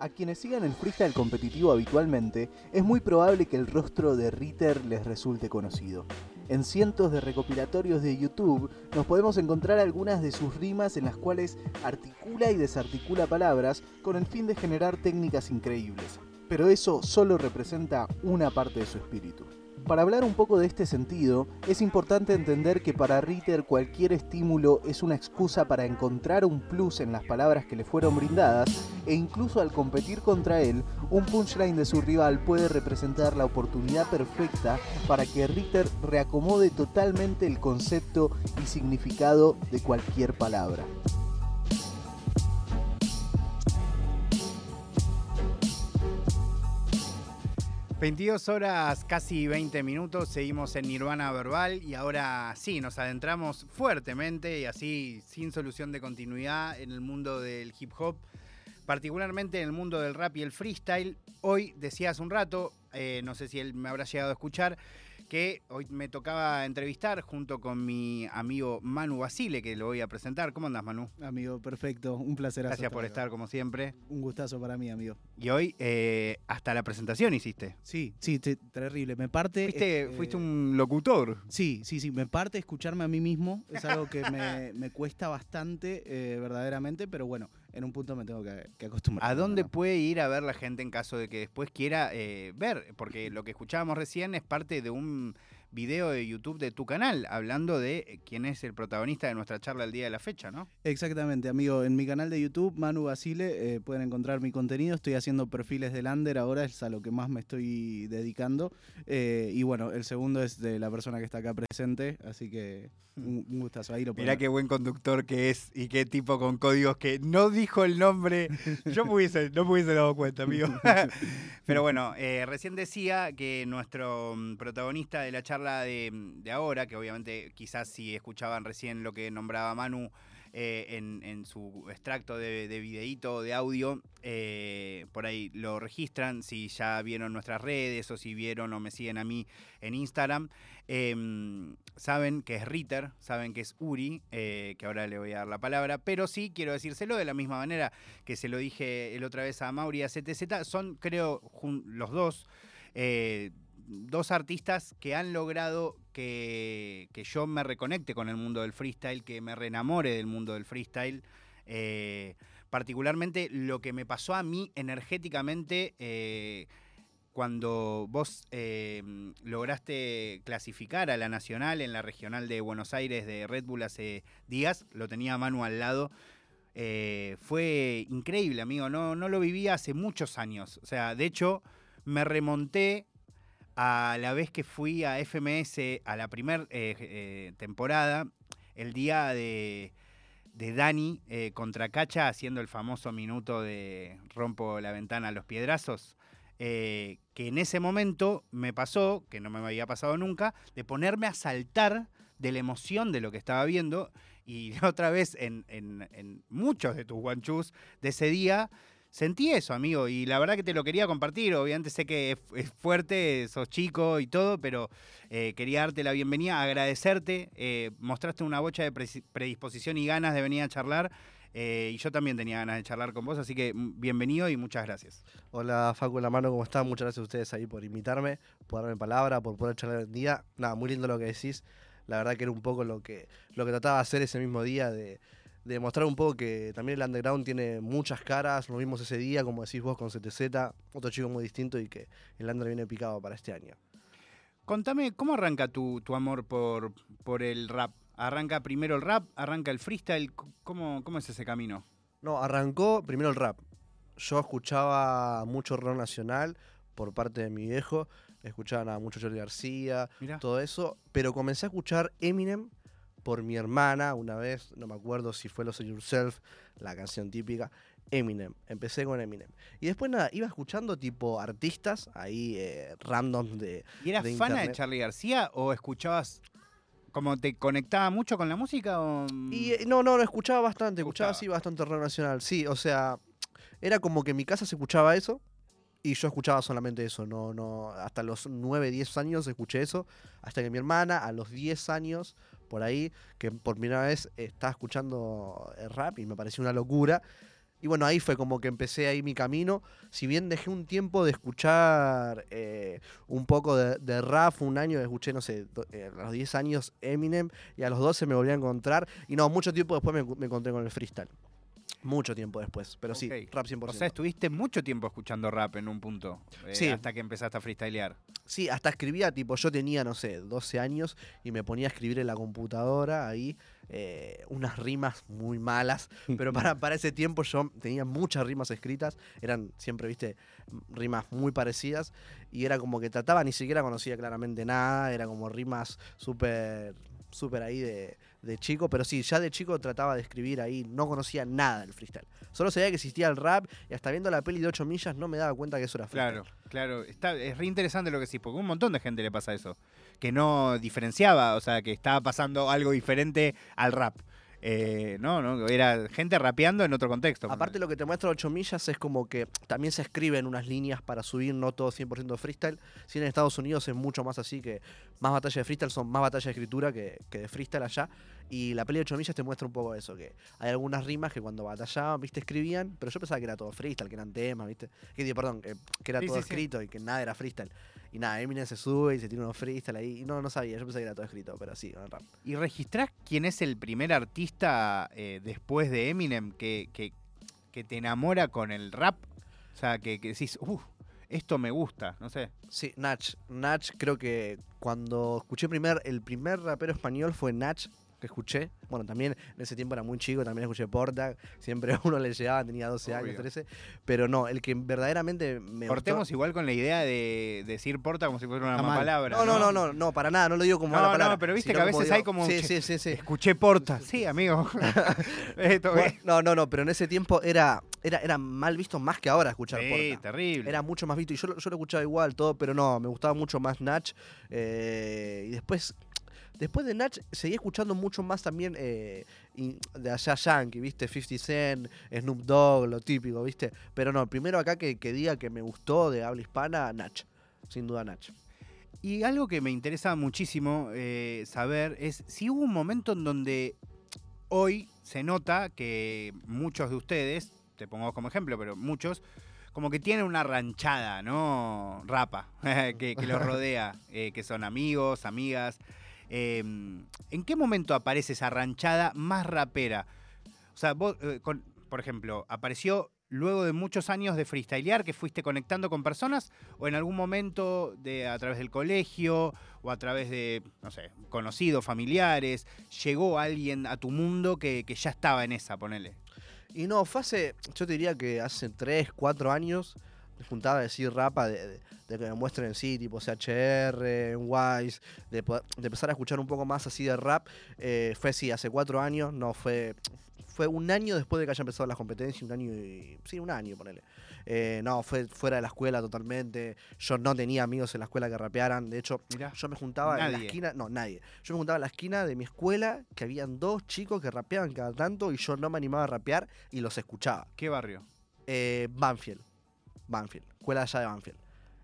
A quienes sigan el freestyle competitivo habitualmente, es muy probable que el rostro de Ritter les resulte conocido. En cientos de recopilatorios de YouTube nos podemos encontrar algunas de sus rimas en las cuales articula y desarticula palabras con el fin de generar técnicas increíbles. Pero eso solo representa una parte de su espíritu. Para hablar un poco de este sentido, es importante entender que para Ritter cualquier estímulo es una excusa para encontrar un plus en las palabras que le fueron brindadas e incluso al competir contra él, un punchline de su rival puede representar la oportunidad perfecta para que Ritter reacomode totalmente el concepto y significado de cualquier palabra. 22 horas, casi 20 minutos, seguimos en Nirvana Verbal y ahora sí, nos adentramos fuertemente y así sin solución de continuidad en el mundo del hip hop, particularmente en el mundo del rap y el freestyle. Hoy, decía hace un rato, eh, no sé si él me habrá llegado a escuchar, que hoy me tocaba entrevistar junto con mi amigo Manu Basile, que lo voy a presentar. ¿Cómo andas, Manu? Amigo, perfecto. Un placer. Gracias por estar, como siempre. Un gustazo para mí, amigo. Y hoy eh, hasta la presentación hiciste. Sí, sí, terrible. Me parte... Fuiste, eh, fuiste un locutor. Sí, sí, sí. Me parte escucharme a mí mismo. Es algo que me, cuesta bastante, eh, verdaderamente, pero bueno, en un punto me tengo que, acostumbrar. ¿A dónde puede ir a ver la gente en caso de que después quiera eh, ver? Porque lo que escuchábamos recién es parte de un video de YouTube de tu canal, hablando de eh, quién es el protagonista de nuestra charla el día de la fecha, ¿no? Exactamente, amigo. En mi canal de YouTube, Manu Basile, eh, pueden encontrar mi contenido. Estoy haciendo perfiles de Lander ahora, es a lo que más me estoy dedicando. Eh, y bueno, el segundo es de la persona que está acá presente, así que un, gustazo. Ahí lo Mirá qué buen conductor que es y qué tipo con códigos que no dijo el nombre. Yo no me hubiese dado cuenta, amigo. Pero bueno, recién decía que nuestro mm, protagonista de la charla Mm, de, ahora, que obviamente quizás si escuchaban recién lo que nombraba Manu eh, en, su extracto de, de videíto, de audio, eh, por ahí lo registran, si ya vieron nuestras redes o si vieron o me siguen a mí en Instagram, em, saben que es Ritter, saben que es Uri, eh, que ahora le voy a dar la palabra, pero sí quiero decírselo de la misma manera que se lo dije el otra vez a Mauri a CTZ, son creo los dos dos artistas que han logrado que, yo me reconecte con el mundo del freestyle, que me reenamore del mundo del freestyle. Eh, particularmente lo que me pasó a mí energéticamente eh, cuando vos eh, lograste clasificar a la nacional en la regional de Buenos Aires de Red Bull hace días, lo tenía Manu al lado. fue increíble, amigo. No, no lo vivía hace muchos años. O sea, de hecho, me remonté a la vez que fui a FMS a la primera eh, eh, temporada, el día de, Dani eh, contra Cacha haciendo el famoso minuto de rompo la ventana a los piedrazos, que en ese momento me pasó, que no me había pasado nunca, de ponerme a saltar de la emoción de lo que estaba viendo y otra vez en, en muchos de tus guanchus de ese día sentí eso, amigo, y la verdad que te lo quería compartir. Obviamente sé que es, fuerte, sos chico y todo, pero eh, quería darte la bienvenida, agradecerte. Eh, mostraste una bocha de predisposición y ganas de venir a charlar. Eh, y yo también tenía ganas de charlar con vos, así que mm, bienvenido y muchas gracias. Hola Facu La Mano, ¿cómo están? Muchas gracias a ustedes ahí por invitarme, por darme palabra, por poder charlar el día. Nada, muy lindo lo que decís. La verdad que era un poco lo que, lo que trataba de hacer ese mismo día de de mostrar un poco que también el underground tiene muchas caras. Lo vimos ese día, como decís vos, con CTZ, otro chico muy distinto y que el under viene picado para este año. Contame, ¿cómo arranca tu, amor por, por el rap? ¿Arranca primero el rap? ¿Arranca el freestyle? ¿Cómo, cómo es ese camino? No, arrancó primero el rap. Yo escuchaba mucho rock nacional por parte de mi viejo. Escuchaba mucho Jordi García, todo eso. Pero comencé a escuchar Eminem por mi hermana una vez, no me acuerdo si fue Los Yourself, la canción típica, Eminem. Empecé con Eminem. Y después nada, iba escuchando tipo artistas ahí eh, random de. ¿Y eras fan de Charlie García o escuchabas como te conectaba mucho con la música? O... Y, eh, no, no, lo escuchaba bastante, escuchaba así bastante rock nacional. Sí, o sea, era como que en mi casa se escuchaba eso y yo escuchaba solamente eso, no, no, hasta los 9, 10 años escuché eso, hasta que mi hermana a los 10 años, por ahí, que por primera vez estaba escuchando el rap y me pareció una locura, y bueno, ahí fue como que empecé ahí mi camino. Si bien dejé un tiempo de escuchar eh, un poco de, rap, un año escuché, no sé, eh, a los 10 años Eminem y a los 12 me volví a encontrar. Y no, mucho tiempo después me encontré con el freestyle. Mucho tiempo después, pero sí, rap 100%. O sea, estuviste mucho tiempo escuchando rap en un punto. Eh, sí. Hasta que empezaste a freestylear. Sí, hasta escribía, tipo, yo tenía, no sé, 12 años y me ponía a escribir en la computadora ahí eh, unas rimas muy malas. Pero para, para ese tiempo yo tenía muchas rimas escritas. Eran siempre, viste, rimas muy parecidas. Y era como que trataba, ni siquiera conocía claramente nada. Era como rimas súper, súper ahí de de chico, pero sí, ya de chico trataba de escribir ahí, no conocía nada del freestyle. Solo sabía que existía el rap y hasta viendo la peli de 8 millas no me daba cuenta que eso era freestyle. Claro, claro, Está, es re interesante lo que decís, porque un montón de gente le pasa eso, que no diferenciaba, o sea, que estaba pasando algo diferente al rap. Eh, no, no, era gente rapeando en otro contexto. Aparte lo que te muestra 8 millas es como que también se escriben unas líneas para subir, no todo 100% freestyle. Si en Estados Unidos es mucho más así, que más batallas de freestyle son más batallas de escritura que, de freestyle allá. Y la peli de 8 millas te muestra un poco eso, que hay algunas rimas que cuando batallaban, viste, escribían, pero yo pensaba que era todo freestyle, que eran temas, viste. Que, perdón, que, era todo escrito y que nada era freestyle. Y nada, Eminem se sube y se tira unos freestyle ahí. Y no, no sabía, yo pensé que era todo escrito, pero sí, en rap. ¿Y registrás quién es el primer artista eh, después de Eminem que, que, te enamora con el rap? O sea, que, decís, uff, esto me gusta, no sé. Sí, Nach. Nach creo que cuando escuché primer, el primer rapero español fue Nach que escuché. Bueno, también en ese tiempo era muy chico, también escuché Porta, siempre a uno le llegaba, tenía 12 años, 13. Pero no, el que verdaderamente me Cortemos igual con la idea de decir Porta como si fuera una mala palabra. No, no, no, no, no, para nada, no lo digo como mala palabra. No, pero viste que a veces hay como. Sí, sí, sí, sí. Escuché Porta. Sí, amigo. no, no, no, pero en ese tiempo era, era, era mal visto más que ahora escuchar Porta. Sí, terrible. Era mucho más visto y yo, yo lo escuchaba igual, todo, pero no, me gustaba mucho más Natch. Eh, y después Después de Natch seguí escuchando mucho más también eh, de allá yankee, ¿viste? 50 Cent, Snoop Dogg, lo típico, ¿viste? Pero no, primero acá que, diga que me gustó de habla hispana, Natch. Sin duda Natch. Y algo que me interesa muchísimo eh, saber es si hubo un momento en donde hoy se nota que muchos de ustedes, te pongo como ejemplo, pero muchos, como que tienen una ranchada, ¿no? Rapa, que, que los rodea, eh, que son amigos, amigas. Em, ¿En qué momento aparece esa ranchada más rapera? O sea, eh, por ejemplo, ¿apareció luego de muchos años de freestylear que fuiste conectando con personas o en algún momento de a través del colegio o a través de, no sé, conocidos, familiares, llegó alguien a tu mundo que, ya estaba en esa, ponele? Y no, fue hace, yo te diría que hace 3, 4 años juntaba a decir rapa de, que me muestren sí, tipo CHR, Wise, de, de, empezar a escuchar un poco más así de rap. Eh, fue sí, hace cuatro años, no fue. Fue un año después de que haya empezado las competencias, un año y. Sí, un año, ponele. Eh, no, fue fuera de la escuela totalmente. Yo no tenía amigos en la escuela que rapearan. De hecho, yo me juntaba en la esquina. No, nadie. Yo me juntaba en la esquina de mi escuela que habían dos chicos que rapeaban cada tanto y yo no me animaba a rapear y los escuchaba. ¿Qué barrio? Eh, Banfield. Banfield, escuela allá de Banfield.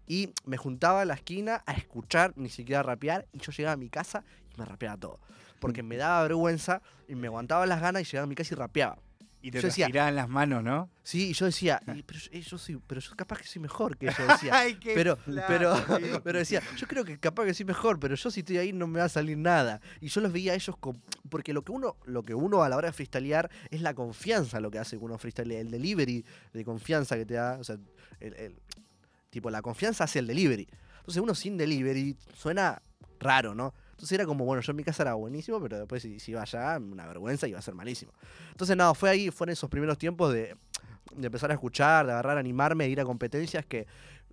Y me juntaba en la esquina a escuchar, ni siquiera a rapear, y yo llegaba a mi casa y me rapeaba todo. Porque me daba vergüenza y me aguantaba las ganas y llegaba a mi casa y rapeaba. Y te yo las manos, ¿no? Sí, y yo decía, pero, yo, soy, pero yo capaz que soy mejor que yo decía. pero, pero, pero decía, yo creo que capaz que soy mejor, pero yo si estoy ahí no me va a salir nada. Y yo los veía a ellos con, porque lo que uno, lo que uno a la hora de freestylear es la confianza lo que hace uno freestylea, el delivery de confianza que te da, o sea, el, tipo la confianza hacia el delivery. Entonces uno sin delivery suena raro, ¿no? Entonces era como, bueno, yo en mi casa era buenísimo, pero después si, iba allá, una vergüenza, iba a ser malísimo. Entonces, no, fue ahí, fueron esos primeros tiempos de, empezar a escuchar, de agarrar, animarme, de ir a competencias que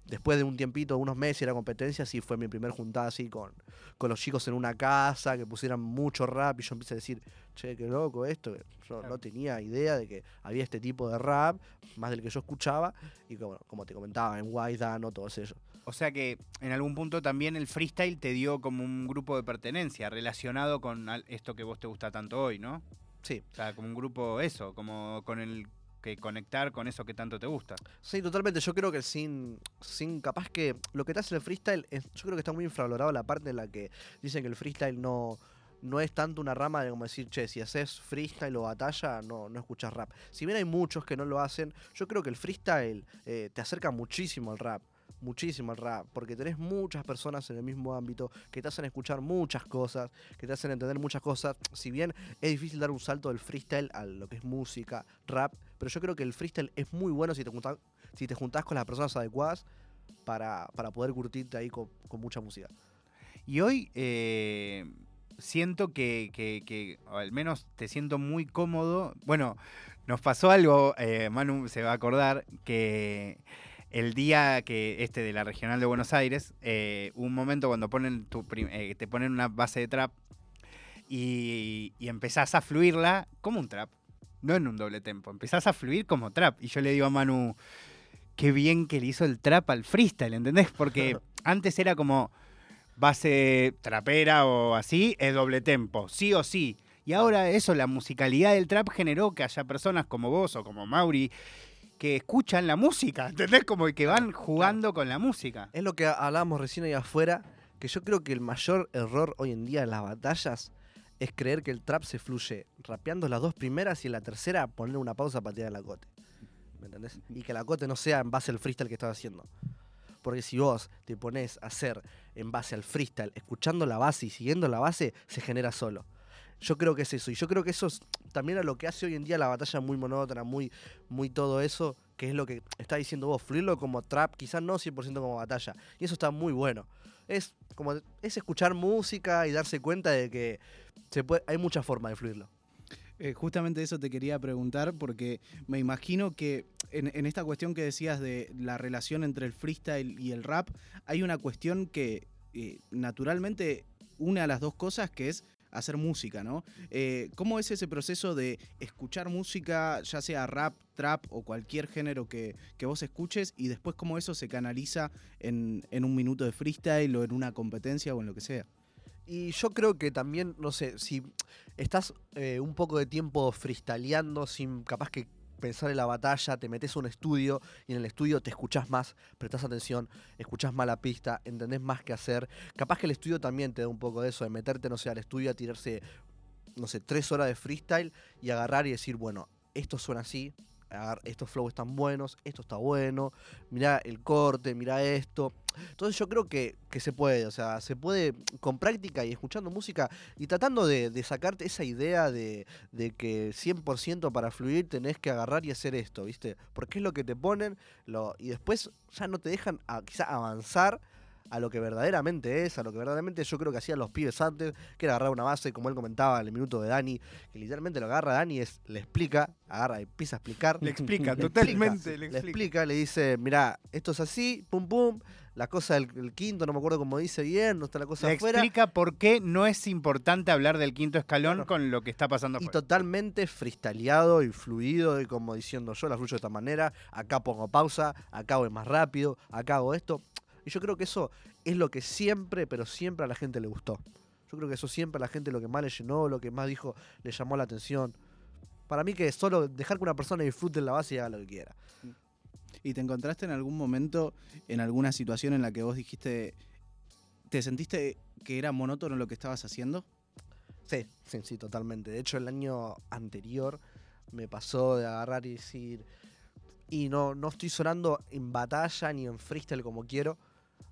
después de un tiempito, unos meses, ir a competencias, sí fue mi primer juntada así con, con los chicos en una casa, que pusieran mucho rap y yo empecé a decir, che, qué loco esto. Yo no tenía idea de que había este tipo de rap, más del que yo escuchaba, y como, como te comentaba, en White Dano, todos ellos. O sea que en algún punto también el freestyle te dio como un grupo de pertenencia relacionado con esto que vos te gusta tanto hoy, ¿no? Sí. O sea, como un grupo eso, como con el que conectar con eso que tanto te gusta. Sí, totalmente. Yo creo que sin, sin capaz que lo que te hace el freestyle, es, yo creo que está muy infravalorado la parte en la que dicen que el freestyle no, no es tanto una rama de como decir, che, si haces freestyle o batalla, no, no escuchas rap. Si bien hay muchos que no lo hacen, yo creo que el freestyle eh, te acerca muchísimo al rap muchísimo al rap, porque tenés muchas personas en el mismo ámbito que te hacen escuchar muchas cosas, que te hacen entender muchas cosas. Si bien es difícil dar un salto del freestyle a lo que es música, rap, pero yo creo que el freestyle es muy bueno si te juntás, si te juntás con las personas adecuadas para, poder curtirte ahí con, mucha música. Y hoy eh, siento que, que, al menos te siento muy cómodo. Bueno, nos pasó algo, eh, Manu se va a acordar, que el día que este de la regional de Buenos Aires, eh, un momento cuando ponen tu te ponen una base de trap y, y, empezás a fluirla como un trap, no en un doble tempo, empezás a fluir como trap. Y yo le digo a Manu, qué bien que le hizo el trap al freestyle, ¿entendés? Porque antes era como base trapera o así, es doble tempo, sí o sí. Y ahora eso, la musicalidad del trap generó que haya personas como vos o como Mauri que escuchan la música, ¿entendés? Como que van jugando con la música. Es lo que hablábamos recién ahí afuera, que yo creo que el mayor error hoy en día en las batallas es creer que el trap se fluye rapeando las dos primeras y en la tercera poner una pausa para tirar la cote. ¿Me entendés? Y que la cote no sea en base al freestyle que estás haciendo. Porque si vos te pones a hacer en base al freestyle, escuchando la base y siguiendo la base, se genera solo. Yo creo que es eso. Y yo creo que eso es también a lo que hace hoy en día la batalla muy monótona, muy, muy todo eso, que es lo que está diciendo vos, fluirlo como trap, quizás no 100% como batalla. Y eso está muy bueno. Es como es escuchar música y darse cuenta de que hay muchas formas de fluirlo. Eh, justamente eso te quería preguntar porque me imagino que en, esta cuestión que decías de la relación entre el freestyle y el rap, hay una cuestión que eh, naturalmente une a las dos cosas que es hacer música, ¿no? Eh, ¿Cómo es ese proceso de escuchar música, ya sea rap, trap o cualquier género que, vos escuches, y después cómo eso se canaliza en, un minuto de freestyle o en una competencia o en lo que sea? Y yo creo que también, no sé, si estás eh, un poco de tiempo freestyleando, sin capaz que pensar en la batalla, te metes a un estudio y en el estudio te escuchás más, prestas atención, escuchás más la pista, entendés más qué hacer. Capaz que el estudio también te da un poco de eso, de meterte, no sé, al estudio a tirarse, no sé, tres horas de freestyle y agarrar y decir, bueno, esto suena así, estos flows están buenos, esto está bueno, mira el corte, mira esto. Entonces yo creo que, se puede, o sea, se puede con práctica y escuchando música y tratando de, sacarte esa idea de, que 100% para fluir tenés que agarrar y hacer esto, ¿viste? Porque es lo que te ponen y después ya no te dejan quizá avanzar a lo que verdaderamente es, a lo que verdaderamente yo creo que hacían los pibes antes, que era agarrar una base, como él comentaba en el minuto de Dani, que literalmente lo agarra Dani, es, le explica, agarra y empieza a explicar. Le explica, totalmente. le, explica. le dice, mira, esto es así, pum pum, la cosa del quinto, no me acuerdo cómo dice bien, no está la cosa Le afuera. explica por qué no es importante hablar del quinto escalón con lo que está pasando afuera. Y totalmente freestyleado y fluido, y como diciendo yo la fluyo de esta manera, acá pongo pausa, acá voy más rápido, acá hago esto. Y yo creo que eso es lo que siempre, pero siempre a la gente le gustó. Yo creo que eso siempre a la gente lo que más le llenó, lo que más dijo, le llamó la atención. Para mí que es solo dejar que una persona disfrute en la base y haga lo que quiera. ¿Y te encontraste en algún momento, en alguna situación en la que vos dijiste, te sentiste que era monótono lo que estabas haciendo? Sí, sí, sí, totalmente. De hecho, el año anterior me pasó de agarrar y decir, y no, no estoy sonando en batalla ni en freestyle como quiero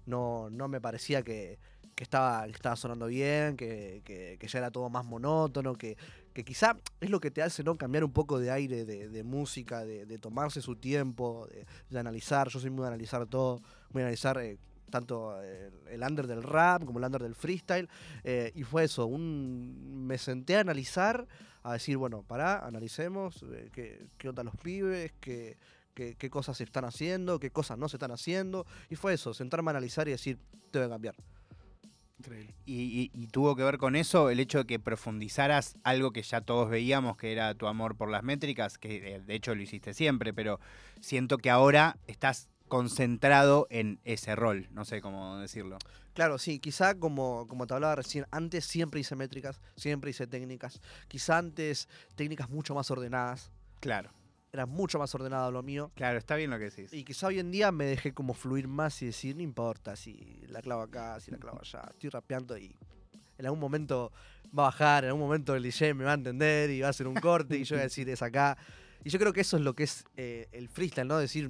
no, no me parecía que, estaba, estaba sonando bien, que, ya era todo más monótono, que, que quizá es lo que te hace no cambiar un poco de aire de, música, de, tomarse su tiempo, de, analizar. Yo soy muy de analizar todo, muy a analizar eh, tanto el, under del rap como el under del freestyle. Eh, y fue eso, un, me senté a analizar, a decir, bueno, pará, analicemos eh, qué, qué onda los pibes, qué qué, cosas se están haciendo, qué cosas no se están haciendo. Y fue eso, sentarme a analizar y decir, debe cambiar. Increíble. Y, tuvo que ver con eso el hecho de que profundizaras algo que ya todos veíamos, que era tu amor por las métricas, que eh, de hecho lo hiciste siempre, pero siento que ahora estás concentrado en ese rol, no sé cómo decirlo. Claro, sí, quizá como, como te hablaba recién, antes siempre hice métricas, siempre hice técnicas, quizá antes técnicas mucho más ordenadas. Claro era mucho más ordenado lo mío. Claro, está bien lo que decís. Y quizá hoy en día me dejé como fluir más y decir, no importa si la clavo acá, si la clavo allá. Estoy rapeando y en algún momento va a bajar, en algún momento el DJ me va a entender y va a hacer un corte y yo voy a decir es acá. Y yo creo que eso es lo que es eh, el freestyle, ¿no? Decir,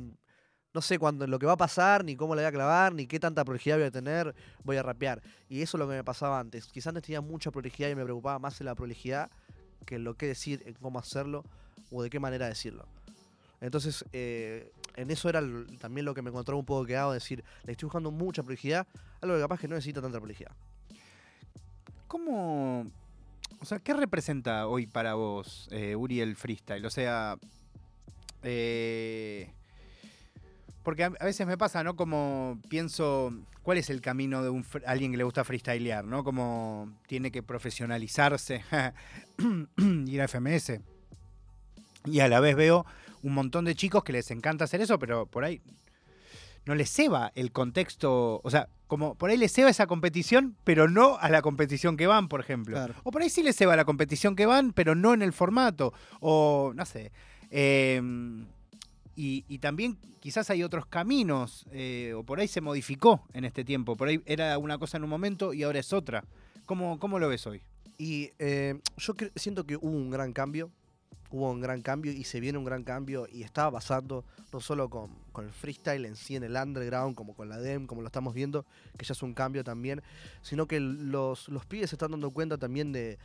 no sé cuándo, lo que va a pasar, ni cómo le voy a clavar, ni qué tanta prolijidad voy a tener, voy a rapear. Y eso es lo que me pasaba antes. Quizás antes tenía mucha prolijidad y me preocupaba más en la prolijidad que en lo que decir, en cómo hacerlo o de qué manera decirlo. Entonces, eh, en eso era también lo que me encontraba un poco quedado, decir, le estoy buscando mucha prolijidad, algo que capaz que no necesita tanta prolijidad. ¿Cómo, o sea, qué representa hoy para vos, eh, Uri, el freestyle? O sea, eh, porque a, veces me pasa, ¿no? Como pienso, ¿cuál es el camino de un, alguien que le gusta freestylear, ¿no? Como tiene que profesionalizarse, ir a FMS. Y a la vez veo un montón de chicos que les encanta hacer eso, pero por ahí no les ceba el contexto, o sea, como por ahí les ceba esa competición, pero no a la competición que van, por ejemplo. O por ahí sí les ceba la competición que van, pero no en el formato. O no sé. Em, y, también quizás hay otros caminos, eh, o por ahí se modificó en este tiempo. Por ahí era una cosa en un momento y ahora es otra. ¿Cómo, cómo lo ves hoy? Y eh, yo siento que hubo un gran cambio hubo un gran cambio y se viene un gran cambio y estaba pasando no solo con, el freestyle en sí en el underground, como con la DEM, como lo estamos viendo, que ya es un cambio también, sino que los, los pibes se están dando cuenta también de,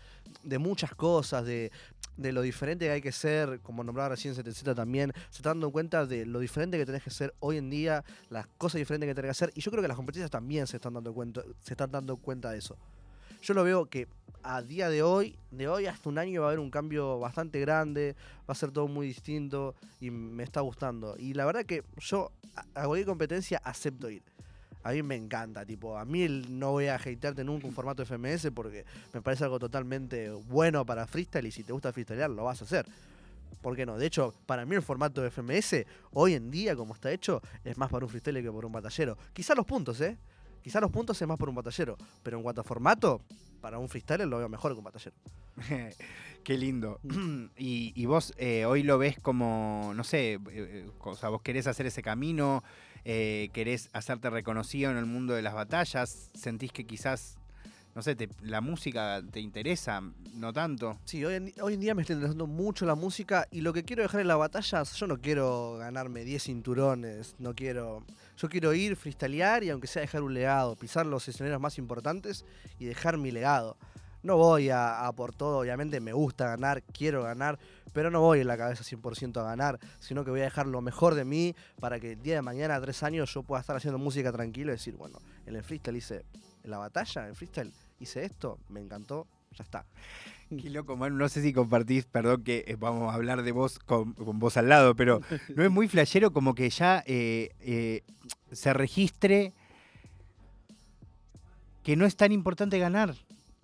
muchas cosas, de, lo diferente que hay que ser, como nombraba recién ZZ también, se están dando cuenta de lo diferente que tenés que ser hoy en día, las cosas diferentes que tenés que hacer, y yo creo que las competencias también se están dando cuenta, se están dando cuenta de eso. Yo lo veo que a día de hoy, de hoy hasta un año va a haber un cambio bastante grande, va a ser todo muy distinto y me está gustando. Y la verdad que yo a cualquier competencia acepto ir. A mí me encanta, tipo, a mí no voy a hatearte nunca un formato FMS porque me parece algo totalmente bueno para freestyle y si te gusta freestylear lo vas a hacer. ¿Por qué no? De hecho, para mí el formato de FMS, hoy en día, como está hecho, es más para un freestyle que por un batallero. Quizá los puntos, ¿eh? Quizá los puntos es más por un batallero, pero en cuanto a formato, para un freestyle lo veo mejor que un batallero. Qué lindo. y, vos eh, hoy lo ves como, no sé, eh, eh, o sea, vos querés hacer ese camino, querés hacerte reconocido en el mundo de las batallas, sentís que quizás no sé, la música te interesa, no tanto. Sí, hoy en, día me está interesando mucho la música y lo que quiero dejar en las batallas, yo no quiero ganarme 10 cinturones, no quiero... Yo quiero ir, freestylear y aunque sea dejar un legado, pisar los escenarios más importantes y dejar mi legado. No voy a, por todo, obviamente me gusta ganar, quiero ganar, pero no voy en la cabeza 100% a ganar, sino que voy a dejar lo mejor de mí para que el día de mañana, tres años, yo pueda estar haciendo música tranquilo y decir, bueno, en el freestyle hice la batalla, en freestyle hice esto, me encantó, ya está. Qué loco, Manu. No sé si compartís, perdón que eh, vamos a hablar de vos con, vos al lado, pero no es muy flashero como que ya eh, eh, se registre que no es tan importante ganar.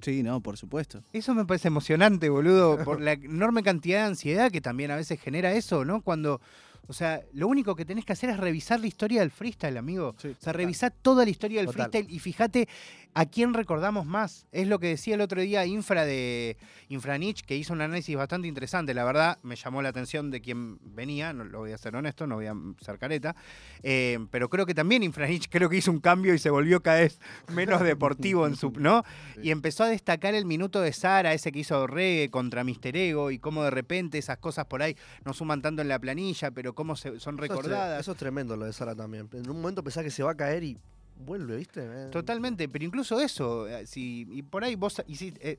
Sí, no, por supuesto. Eso me parece emocionante, boludo, por la enorme cantidad de ansiedad que también a veces genera eso, ¿no? Cuando o sea, lo único que tenés que hacer es revisar la historia del freestyle, amigo. o sea, revisar toda la historia del freestyle y fíjate a quién recordamos más. Es lo que decía el otro día Infra de Infranich, que hizo un análisis bastante interesante. La verdad, me llamó la atención de quién venía, no lo voy a ser honesto, no voy a ser careta. Eh, pero creo que también Infranich creo que hizo un cambio y se volvió cada vez menos deportivo en su. ¿no? Y empezó a destacar el minuto de Sara, ese que hizo reggae contra Mister Ego, y cómo de repente esas cosas por ahí no suman tanto en la planilla, pero cómo son recordadas. Eso es, tremendo lo de Sara también. En un momento pensás que se va a caer y vuelve, ¿viste? Totalmente, pero incluso eso, eh, si, y por ahí vos, eh,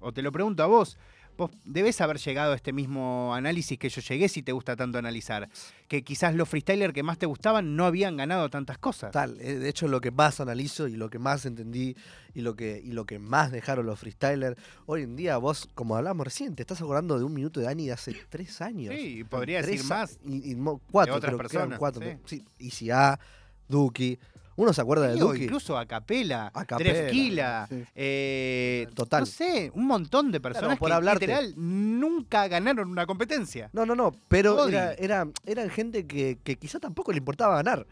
o te lo pregunto a vos, vos debes haber llegado a este mismo análisis que yo llegué si te gusta tanto analizar. Que quizás los freestylers que más te gustaban no habían ganado tantas cosas. Tal, eh, de hecho lo que más analizo y lo que más entendí y lo que, y lo que más dejaron los freestylers, hoy en día vos, como hablamos recién, te estás acordando de un minuto de Dani de hace tres años. Sí, podría decir más. Y, cuatro, otras personas. Cuatro, sí. sí. Duki, uno se acuerda de Duki. Incluso a Capela, eh, Total. No sé, un montón de personas por que literal nunca ganaron una competencia. No, no, no, pero era, eran gente que, que quizá tampoco le importaba ganar,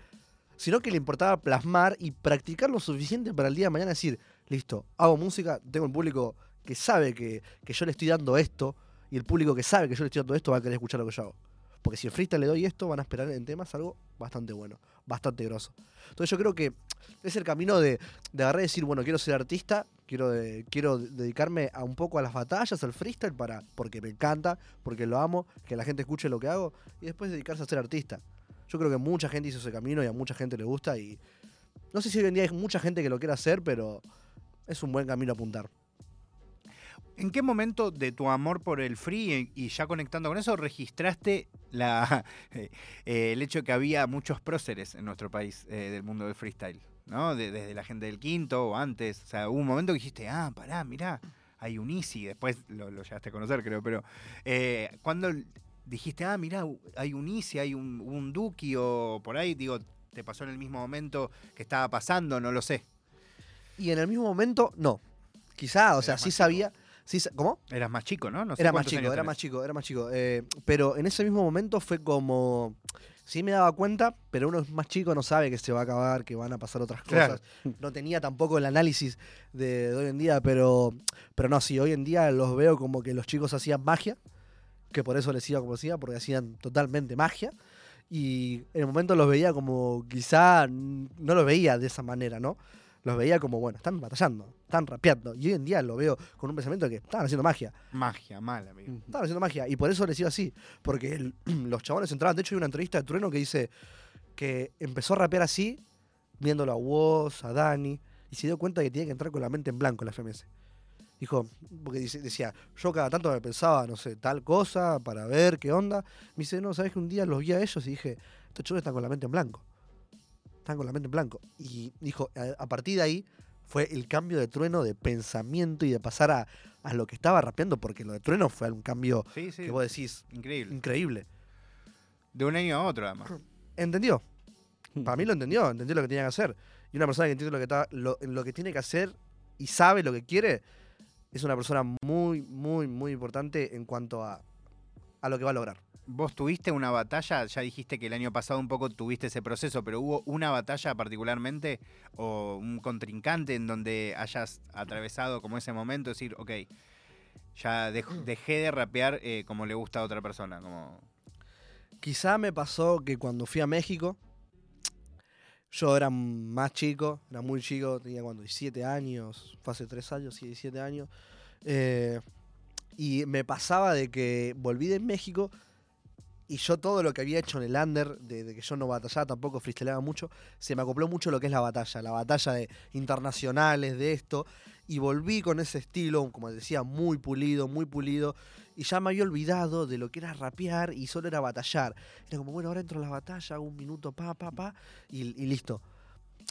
sino que le importaba plasmar y practicar lo suficiente para el día de mañana decir, listo, hago música, tengo un público que sabe que, que yo le estoy dando esto y el público que sabe que yo le estoy dando esto va a querer escuchar lo que yo hago. Porque si el freestyle le doy esto, van a esperar en temas algo bastante bueno, bastante grosso. Entonces yo creo que es el camino de, agarrar y decir, bueno, quiero ser artista, Quiero, quiero dedicarme a un poco a las batallas, al freestyle, para, porque me encanta, porque lo amo, que la gente escuche lo que hago y después dedicarse a ser artista. Yo creo que mucha gente hizo ese camino y a mucha gente le gusta y no sé si hoy en día hay mucha gente que lo quiera hacer, pero es un buen camino a apuntar. ¿En qué momento de tu amor por el free y ya conectando con eso registraste la, eh, el hecho de que había muchos próceres en nuestro país eh, del mundo del freestyle? ¿no? desde la gente del quinto o antes. O sea, hubo un momento que dijiste, ah, pará, mirá, hay un Easy, después lo, lo llegaste a conocer, creo, pero eh, cuando dijiste, ah, mirá, hay un Easy, hay un, un Duki o por ahí, digo, te pasó en el mismo momento que estaba pasando, no lo sé. Y en el mismo momento, no. Quizá, o sea, sí sabía. Sí, ¿Cómo? Eras más chico, ¿no? no era más chico, era más chico, era más chico, pero en ese mismo momento fue como sí me daba cuenta, pero uno es más chico, no sabe que se va a acabar, que van a pasar otras cosas. No tenía tampoco el análisis de, hoy en día, pero, pero no, sí, hoy en día los veo como que los chicos hacían magia, que por eso les iba como decía, porque hacían totalmente magia. Y en el momento los veía como quizá no los veía de esa manera, ¿no? Los veía como, bueno, están batallando, están rapeando. Y hoy en día lo veo con un pensamiento de que estaban haciendo magia. Magia, mal, amigo. Estaban haciendo magia. Y por eso les iba así. Porque los chabones entraban. De hecho, hay una entrevista de Trueno que dice que empezó a rapear así, viéndolo a Woz, a Dani, y se dio cuenta que tenía que entrar con la mente en blanco en la FMS. Dijo, porque decía, yo cada tanto me pensaba, no sé, tal cosa para ver qué onda. Me dice, no, ¿sabes que un día los vi a ellos y dije, estos chicos están con la mente en blanco? Con la mente en blanco. Y dijo, a, partir de ahí fue el cambio de trueno de pensamiento y de pasar a, lo que estaba rapeando, porque lo de trueno fue un cambio que vos decís. Increíble. Increíble. De un año a otro, además. Entendió. Para mí lo entendió, entendió lo que tenía que hacer. Y una persona que entiende lo que, está, lo que tiene que hacer y sabe lo que quiere, es una persona muy, muy, muy importante en cuanto a, a lo que va a lograr vos tuviste una batalla, ya dijiste que el año pasado un poco tuviste ese proceso, pero hubo una batalla particularmente o un contrincante en donde hayas atravesado como ese momento, decir, ok, ya dejé de rapear eh, como le gusta a otra persona. Como... Quizá me pasó que cuando fui a México, yo era más chico, era muy chico, tenía cuando 17 años, fue hace 3 años, 17 años. Eh, y me pasaba de que volví de México y yo todo lo que había hecho en el under, de, que yo no batallaba, tampoco freestyleaba mucho, se me acopló mucho lo que es la batalla, la batalla de internacionales, de esto, y volví con ese estilo, como decía, muy pulido, muy pulido, y ya me había olvidado de lo que era rapear y solo era batallar. Era como, bueno, ahora entro a la batalla, un minuto, pa, pa, pa, y, listo.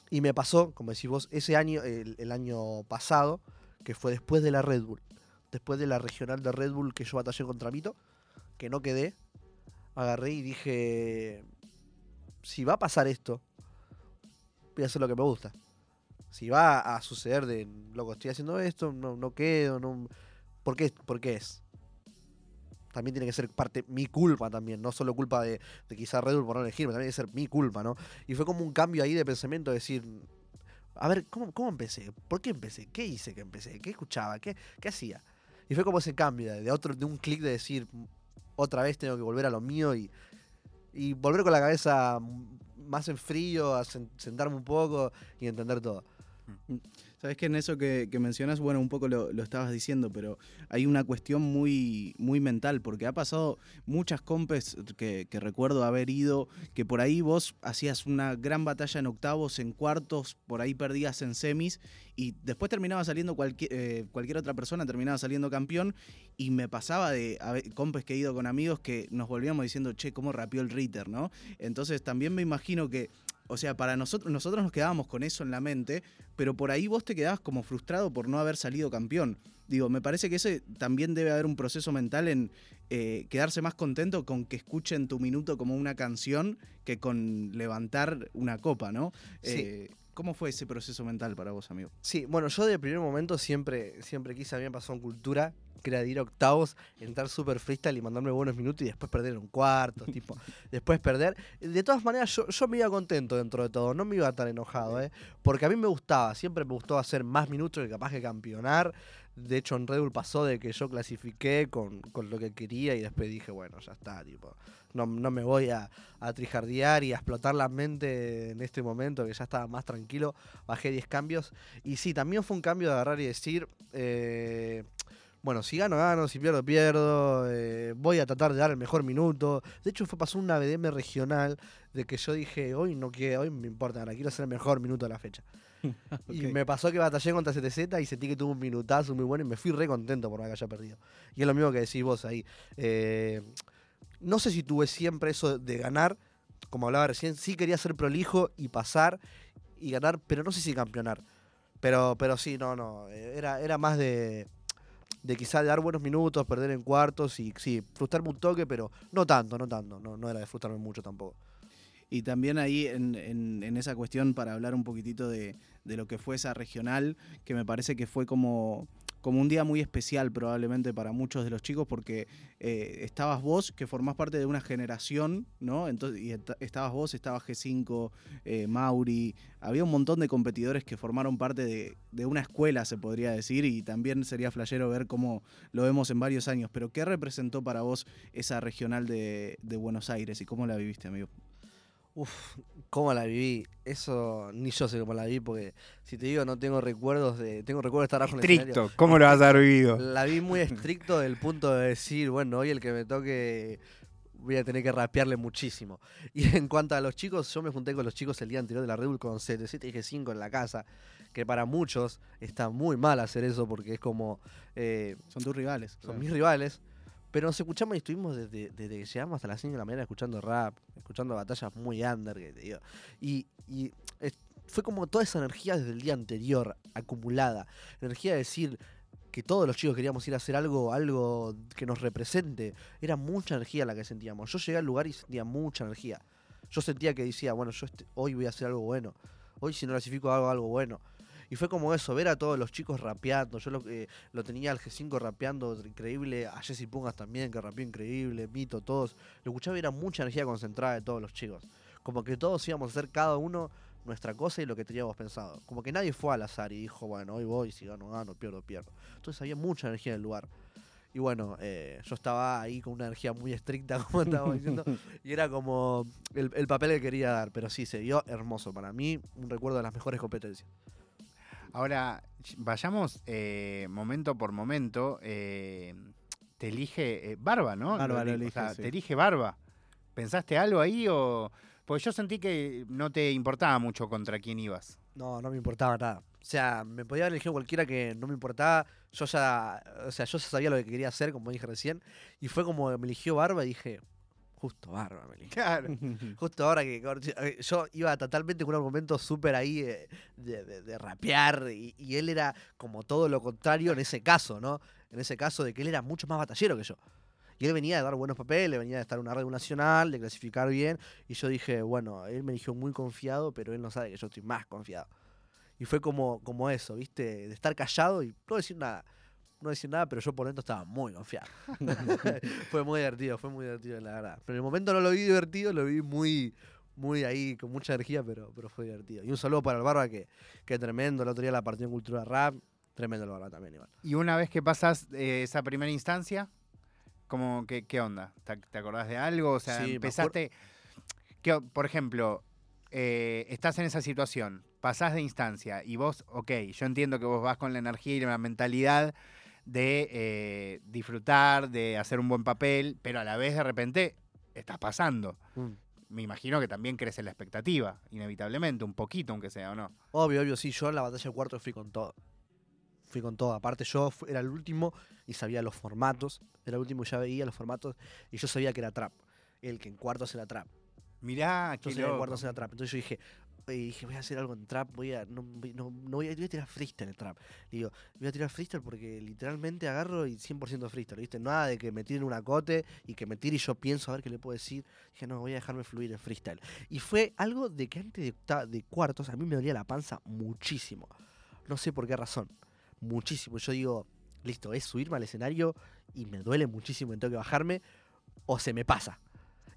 Y me pasó, como decís vos, ese año, el año pasado, que fue después de la Red Bull, después de la regional de Red Bull que yo batallé contra Mito, que no quedé, agarré y dije, si va a pasar esto, voy a hacer lo que me gusta. Si va a suceder de, loco, estoy haciendo esto, no, no quedo, no... ¿Por qué, ¿Por qué es? También tiene que ser parte, mi culpa también, no solo culpa de, de quizá Red Bull por no elegirme, también tiene que ser mi culpa, ¿no? Y fue como un cambio ahí de pensamiento, de decir, a ver, ¿cómo, cómo empecé? ¿Por qué empecé? ¿Qué hice que empecé? ¿Qué escuchaba? ¿Qué, qué hacía? Y fue como ese cambio de, otro, de un clic de decir, otra vez tengo que volver a lo mío y, y volver con la cabeza más en frío, a sentarme un poco y entender todo. Mm. Sabes que en eso que, mencionas, bueno, un poco lo, estabas diciendo, pero hay una cuestión muy, muy mental, porque ha pasado muchas compes que, recuerdo haber ido, que por ahí vos hacías una gran batalla en octavos, en cuartos, por ahí perdías en semis, y después terminaba saliendo cualquier, eh, cualquier otra persona, terminaba saliendo campeón, y me pasaba de compes que he ido con amigos que nos volvíamos diciendo, che, ¿cómo rapió el Ritter, no? Entonces también me imagino que o sea, para nosotros, nosotros nos quedábamos con eso en la mente, pero por ahí vos te quedabas como frustrado por no haber salido campeón. Digo, me parece que ese también debe haber un proceso mental en eh, quedarse más contento con que escuchen tu minuto como una canción que con levantar una copa, ¿no? Sí. Eh, ¿Cómo fue ese proceso mental para vos, amigo? Sí, bueno, yo de primer momento siempre, siempre quise, a mí me pasó en cultura, que era de ir a octavos, entrar súper freestyle y mandarme buenos minutos y después perder un cuarto, tipo, después perder. De todas maneras, yo, me iba contento dentro de todo, no me iba tan enojado, ¿eh? porque a mí me gustaba, siempre me gustó hacer más minutos que capaz que campeonar. De hecho, en Red Bull pasó de que yo clasifiqué con, con lo que quería y después dije, bueno, ya está, tipo. No, no me voy a, a, trijardear y a explotar la mente en este momento, que ya estaba más tranquilo. Bajé 10 cambios. Y sí, también fue un cambio de agarrar y decir. Eh, bueno, si gano, gano, si pierdo, pierdo, eh, voy a tratar de dar el mejor minuto. De hecho, fue pasó una BDM regional de que yo dije, hoy no quiero, hoy me importa, ahora quiero hacer el mejor minuto de la fecha. Y me pasó que batallé contra CTZ y sentí que tuvo un minutazo muy bueno y me fui re contento por no que haya perdido. Y es lo mismo que decís vos ahí. Eh, no sé si tuve siempre eso de ganar, como hablaba recién, sí quería ser prolijo y pasar y ganar, pero no sé si campeonar. Pero, pero sí, no, no. Era, era más de de quizá dar buenos minutos, perder en cuartos y sí, frustrarme un toque, pero no tanto, no tanto, no, no era de frustrarme mucho tampoco. Y también ahí en, en, esa cuestión, para hablar un poquitito de, de, lo que fue esa regional, que me parece que fue como como un día muy especial probablemente para muchos de los chicos porque eh, estabas vos, que formás parte de una generación, ¿no? Entonces, y estabas vos, estaba G5, eh, Mauri, había un montón de competidores que formaron parte de, una escuela, se podría decir, y también sería flashero ver cómo lo vemos en varios años, pero ¿qué representó para vos esa regional de, de Buenos Aires y cómo la viviste, amigo? Uf, ¿cómo la viví? Eso ni yo sé cómo la viví, porque si te digo, no tengo recuerdos de. Tengo recuerdos de estar abajo Estricto, ¿cómo lo vas a haber vivido? La vi muy estricto del punto de decir, bueno, hoy el que me toque voy a tener que rapearle muchísimo. Y en cuanto a los chicos, yo me junté con los chicos el día anterior de la Red Bull con 7 y G5 en la casa, que para muchos está muy mal hacer eso porque es como... Eh, son tus rivales. Son mis rivales. Pero nos escuchamos y estuvimos desde, que llegamos hasta las 5 de la mañana escuchando rap, escuchando batallas muy under, que te digo. Y, y fue como toda esa energía desde el día anterior, acumulada. Energía de decir que todos los chicos queríamos ir a hacer algo, algo que nos represente. Era mucha energía la que sentíamos. Yo llegué al lugar y sentía mucha energía. Yo sentía que decía, bueno, yo este, hoy voy a hacer algo bueno. Hoy si no clasifico hago algo bueno. Y fue como eso, ver a todos los chicos rapeando. Yo lo, eh, lo tenía al G5 rapeando increíble, a Jesse Pungas también, que rapeó increíble, Mito, todos. Lo escuchaba y era mucha energía concentrada de todos los chicos. Como que todos íbamos a hacer cada uno nuestra cosa y lo que teníamos pensado. Como que nadie fue al azar y dijo, bueno, hoy voy, si gano, gano, pierdo, pierdo. Entonces había mucha energía en el lugar. Y bueno, eh, yo estaba ahí con una energía muy estricta, como estaba diciendo, y era como el, el, papel que quería dar, pero sí, se vio hermoso. Para mí, un recuerdo de las mejores competencias. Ahora, vayamos eh, momento por momento. Eh, te elige eh, Barba, ¿no? Barba o sea, Te elige Barba. ¿Pensaste algo ahí o...? Porque yo sentí que no te importaba mucho contra quién ibas. No, no me importaba nada. O sea, me podía haber elegido cualquiera que no me importaba. Yo ya, o sea, yo ya sabía lo que quería hacer, como dije recién. Y fue como me eligió Barba y dije, Justo barba, Meli. Claro. Justo ahora que yo iba totalmente con un momento súper ahí de, rapear y, él era como todo lo contrario en ese caso, ¿no? En ese caso de que él era mucho más batallero que yo. Y él venía de dar buenos papeles, venía de estar en una red nacional, de clasificar bien. Y yo dije, bueno, él me eligió muy confiado, pero él no sabe que yo estoy más confiado. Y fue como, como eso, ¿viste? De estar callado y no decir nada no decir nada, pero yo por dentro estaba muy confiado. fue muy divertido, fue muy divertido, la verdad. Pero en el momento no lo vi divertido, lo vi muy, muy ahí, con mucha energía, pero, pero fue divertido. Y un saludo para el Barba, que, que tremendo. El otro día la partida en Cultura Rap, tremendo el Barba también, igual. Y una vez que pasas eh, esa primera instancia, como que, ¿qué onda? ¿Te, acordás de algo? O sea, empezaste... por ejemplo, eh, estás en esa situación, pasás de instancia y vos, ok, yo entiendo que vos vas con la energía y la mentalidad de eh, disfrutar, de hacer un buen papel, pero a la vez de repente estás pasando. Mm. Me imagino que también crece la expectativa, inevitablemente, un poquito aunque sea, ¿o no? Obvio, obvio, sí, yo en la batalla de cuarto fui con todo. Fui con todo. Aparte, yo era el último y sabía los formatos. Era el último y ya veía los formatos y yo sabía que era trap. El que en cuartos era trap. Mirá, yo sabía que en cuartos era trap. Entonces yo dije, y dije, voy a hacer algo en trap, voy a, no, no, voy, a, tirar freestyle en trap. digo, voy a tirar freestyle porque literalmente agarro y 100% freestyle, ¿viste? Nada de que me tiren un acote y que me tire y yo pienso a ver qué le puedo decir. Dije, no, voy a dejarme fluir en freestyle. Y fue algo de que antes de, de cuartos a mí me dolía la panza muchísimo. No sé por qué razón. Muchísimo. Yo digo, listo, es subirme al escenario y me duele muchísimo y tengo que bajarme o se me pasa.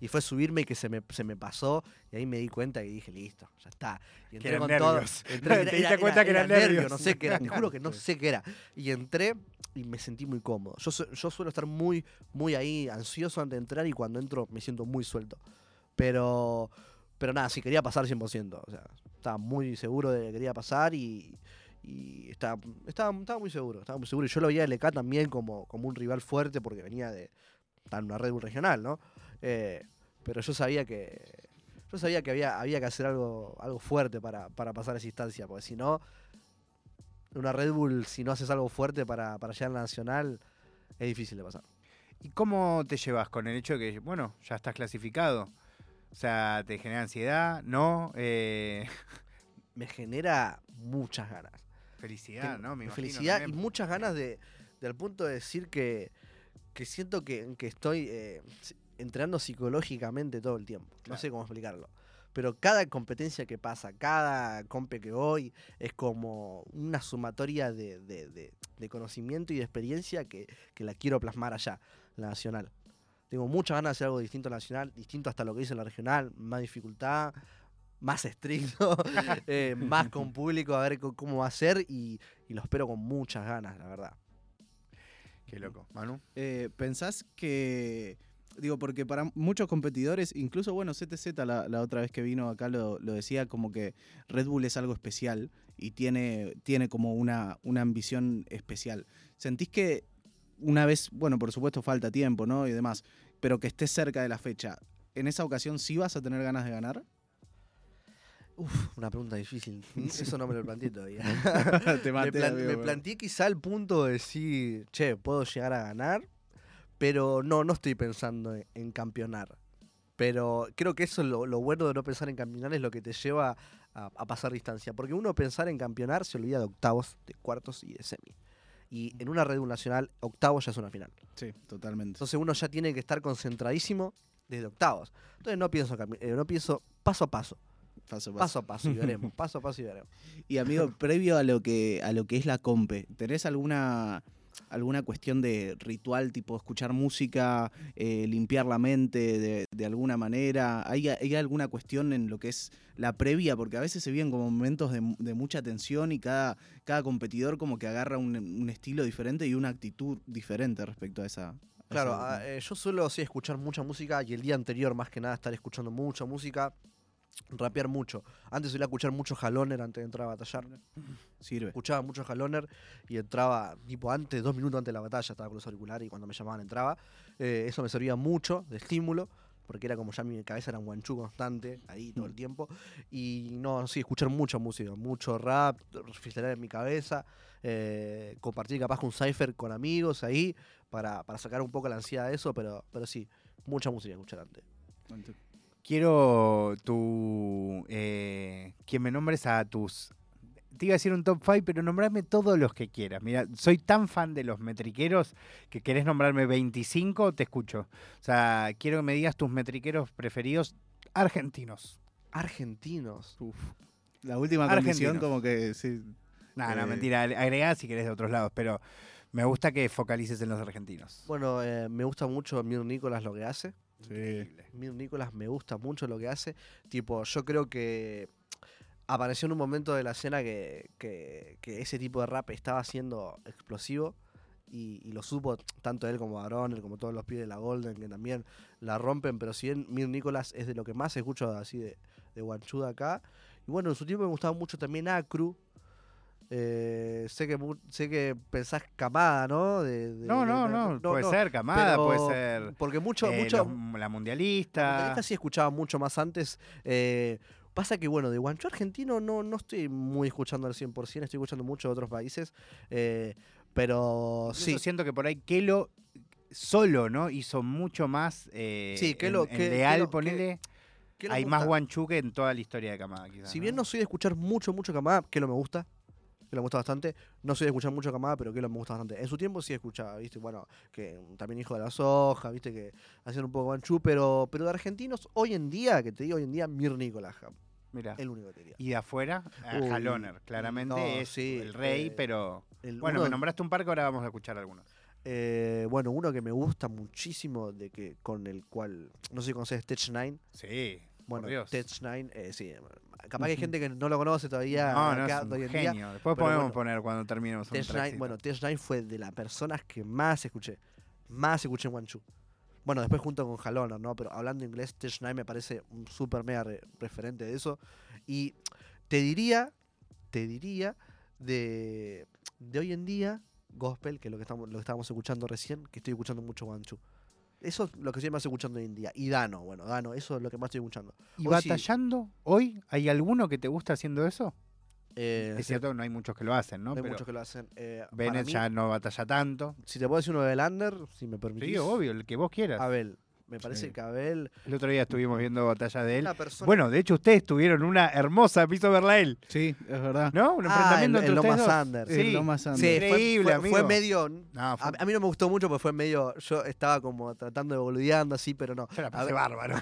Y fue subirme y que se me, se me pasó. Y ahí me di cuenta y dije, listo, ya está. Y entré con nervios. todo. Entré, Te diste cuenta que eran nervios. No sé qué era, te juro que no sé qué era. Y entré y me sentí muy cómodo. Yo, yo suelo estar muy, muy ahí ansioso antes de entrar y cuando entro me siento muy suelto. Pero, pero nada, sí quería pasar 100%. O sea, estaba muy seguro de que quería pasar y, y estaba, estaba, estaba muy seguro. Estaba muy seguro. Y yo lo veía a LK también como, como un rival fuerte porque venía de en una Red Bull regional, ¿no? Eh, pero yo sabía que. Yo sabía que había, había que hacer algo, algo fuerte para, para pasar esa instancia, porque si no, una Red Bull, si no haces algo fuerte para, para llegar a la nacional, es difícil de pasar. ¿Y cómo te llevas con el hecho de que, bueno, ya estás clasificado? O sea, ¿te genera ansiedad? ¿No? Eh, Me genera muchas ganas. felicidad, ¿no? Me felicidad y muchas ganas de, del punto de decir que, que siento que, que estoy eh, entrenando psicológicamente todo el tiempo. No sé cómo explicarlo. Pero cada competencia que pasa, cada compe que voy, es como una sumatoria de, de- de- de conocimiento y de experiencia que, que la quiero plasmar allá, en la nacional. Tengo muchas ganas de hacer algo distinto en la nacional, distinto hasta lo que hice en la regional, más dificultad, más estricto, eh, más con público, a ver cómo va a ser y, y lo espero con muchas ganas, la verdad. Qué loco. Manu. Eh, ¿Pensás que, digo, porque para muchos competidores, incluso, bueno, CTZ la, la otra vez que vino acá lo, lo decía, como que Red Bull es algo especial y tiene, tiene como una, una ambición especial. ¿Sentís que una vez, bueno, por supuesto falta tiempo, ¿no? Y demás, pero que estés cerca de la fecha, ¿en esa ocasión sí vas a tener ganas de ganar? Uf, una pregunta difícil. Eso no me lo planteé todavía. Te me, plan- amigo, me planteé quizá el punto de decir, che, puedo llegar a ganar, pero no, no estoy pensando en, en campeonar. Pero creo que eso es lo, lo bueno de no pensar en campeonar, es lo que te lleva a, a pasar distancia. Porque uno pensar en campeonar se olvida de octavos, de cuartos y de semi. Y en una red nacional, octavos ya es una final. Sí, totalmente. Entonces uno ya tiene que estar concentradísimo desde octavos. Entonces no pienso, eh, no pienso paso a paso, Paso a paso. paso a paso y veremos, paso a paso y veremos. Y amigo, previo a lo que a lo que es la compe, ¿tenés alguna alguna cuestión de ritual tipo escuchar música, eh, limpiar la mente de, de alguna manera? ¿Hay, hay alguna cuestión en lo que es la previa? Porque a veces se viven como momentos de, mu- de mucha tensión y cada, cada competidor como que agarra un, un estilo diferente y una actitud diferente respecto a esa. a Claro, esa- ah, eh, yo suelo sí, escuchar mucha música y el día anterior más que nada estar escuchando mucha música, rapear mucho. Antes solía escuchar mucho Jaloner antes de entrar a batallar. sirve. Escuchaba mucho Jaloner y entraba tipo antes, dos minutos antes de la batalla, estaba con los auriculares y cuando me llamaban entraba. Eh, eso me servía mucho de estímulo. Porque era como ya mi cabeza era un guanchú constante, ahí todo el tiempo. Y no, sí, escuchar mucha música, mucho rap, freestylear en mi cabeza, eh, compartir capaz un cipher con amigos ahí, para, para sacar un poco la ansiedad de eso, pero, pero sí, mucha música escuchar antes. Quiero tu. Eh, que me nombres a tus. Te iba a decir un top 5, pero nombrame todos los que quieras. Mira, soy tan fan de los metriqueros que querés nombrarme 25, te escucho. O sea, quiero que me digas tus metriqueros preferidos argentinos. Argentinos. Uf. La última Argentinos. condición como que sí. No, no, Eh. mentira. Agregá si querés de otros lados, pero me gusta que focalices en los argentinos. Bueno, eh, me gusta mucho Mir Nicolás lo que hace. Increíble. Mir Nicolás me gusta mucho lo que hace. Tipo, yo creo que apareció en un momento de la escena que, ese tipo de rap estaba siendo explosivo. Y, lo supo tanto él como Aaron, como todos los pibes de la Golden, que también la rompen. Pero si bien Mir Nicolás es de lo que más escucho así de, de guanchuda acá. Y bueno, en su tiempo me gustaba mucho también Acru. Eh, sé que sé que pensás camada, ¿no? De- de- No, de- no, no, puede ser Camada, puede ser Porque mucho, eh, mucho, los- la mundialista. Mundialista sí escuchaba mucho más antes. eh, pasa que, bueno, de guancho argentino no, no estoy muy escuchando al 100%, estoy escuchando mucho de otros países. eh, pero Incluso sí, siento que por ahí Kelo solo, ¿no? Hizo mucho más. Eh, Sí, Kelo- en, en que- Leal, Kelo- ponele. Hay más guanchu que en toda la historia de Camada, quizás. Si bien no soy de escuchar mucho, mucho Camada, que lo me gusta, que lo me gusta bastante, no soy de escuchar mucho Camada, pero que lo me gusta bastante. En su tiempo sí escuchaba, ¿viste? Bueno, que también hijo de la soja, ¿viste? Que hacían un poco guanchú, pero, pero de argentinos, hoy en día, que te digo hoy en día, Mir Nicolás, Mira. el único que te diría. Y de afuera, a Uy, Haloner, claramente no, es sí, el rey, eh, pero. El Bueno, uno- me nombraste un par que ahora vamos a escuchar algunos. Eh, bueno, uno que me gusta muchísimo, de que con el cual, no sé si conoces Tech 9. Sí. Bueno, Dios. Tech 9, eh, sí. Capaz que hay gente que no lo conoce todavía. No, no, acá, es un hoy en día. genio. Después podemos bueno, poner cuando terminemos un Tech 9, trackcito. bueno, Tech 9 fue de las personas que más escuché. Más escuché en Wanchu. Bueno, después junto con Jalona, ¿no? Pero hablando inglés, Tech 9 me parece un súper mega re- referente de eso. Y te diría, te diría de, de hoy en día, gospel, que es lo que, estamos, lo que estábamos escuchando recién, que estoy escuchando mucho Wanchu. Eso es lo que estoy más escuchando hoy en día. Y Dano, bueno, Dano, eso es lo que más estoy escuchando. ¿Y Hoy sí, batallando hoy? ¿Hay alguno que te gusta haciendo eso? eh, es cierto no hay muchos que lo hacen, ¿no? hay Pero muchos que lo hacen. Eh, Bennett mí, ya no batalla tanto. Si te puedo decir uno de Lander, si me permitís. Sí, obvio, el que vos quieras. Abel. Me parece Sí. que Abel. El otro día estuvimos viendo batallas de él. Una persona. Bueno, de hecho ustedes tuvieron una hermosa piso verla él, Sí, es verdad. ¿no? Un Ah, enfrentamiento el- entre el Loma dos. Sander. El Sí, Loma Sander. Sí, fue- Increíble, fue, amigo. fue medio. No, fue, A, a mí no me gustó mucho porque fue medio. Yo estaba como tratando de boludeando así, pero no. yo la A pasé ver- bárbaro.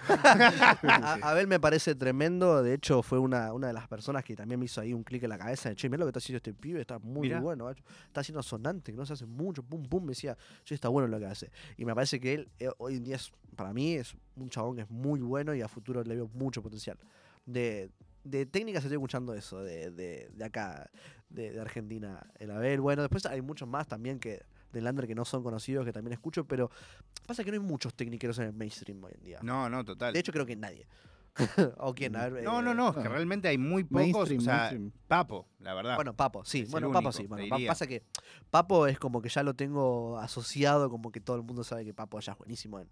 A- Abel me parece tremendo. De hecho, fue una, una de las personas que también me hizo ahí un clic en la cabeza. De, che, mira lo que está haciendo este pibe. Está muy Mirá. bueno. macho. Está haciendo sonante, que no se hace mucho. Pum, pum. Me decía, che, está bueno lo que hace. Y me parece que él eh, hoy en día, es, para mí, es un chabón que es muy bueno y a futuro le veo mucho potencial. De, de técnicas estoy escuchando eso, de, de, de acá, de, de Argentina, el Abel. Bueno, después hay muchos más también que de Lander que no son conocidos, que también escucho, pero pasa que no hay muchos técnicos en el mainstream hoy en día. No, no, total. De hecho, creo que nadie. ¿O quién? A ver, no, eh, no, no, es que realmente hay muy pocos. Mainstream, o sea, mainstream. Papo, la verdad. Bueno, Papo, sí. Es Bueno, Papo único, sí. Bueno, pasa que Papo es como que ya lo tengo asociado, como que todo el mundo sabe que Papo ya es buenísimo en,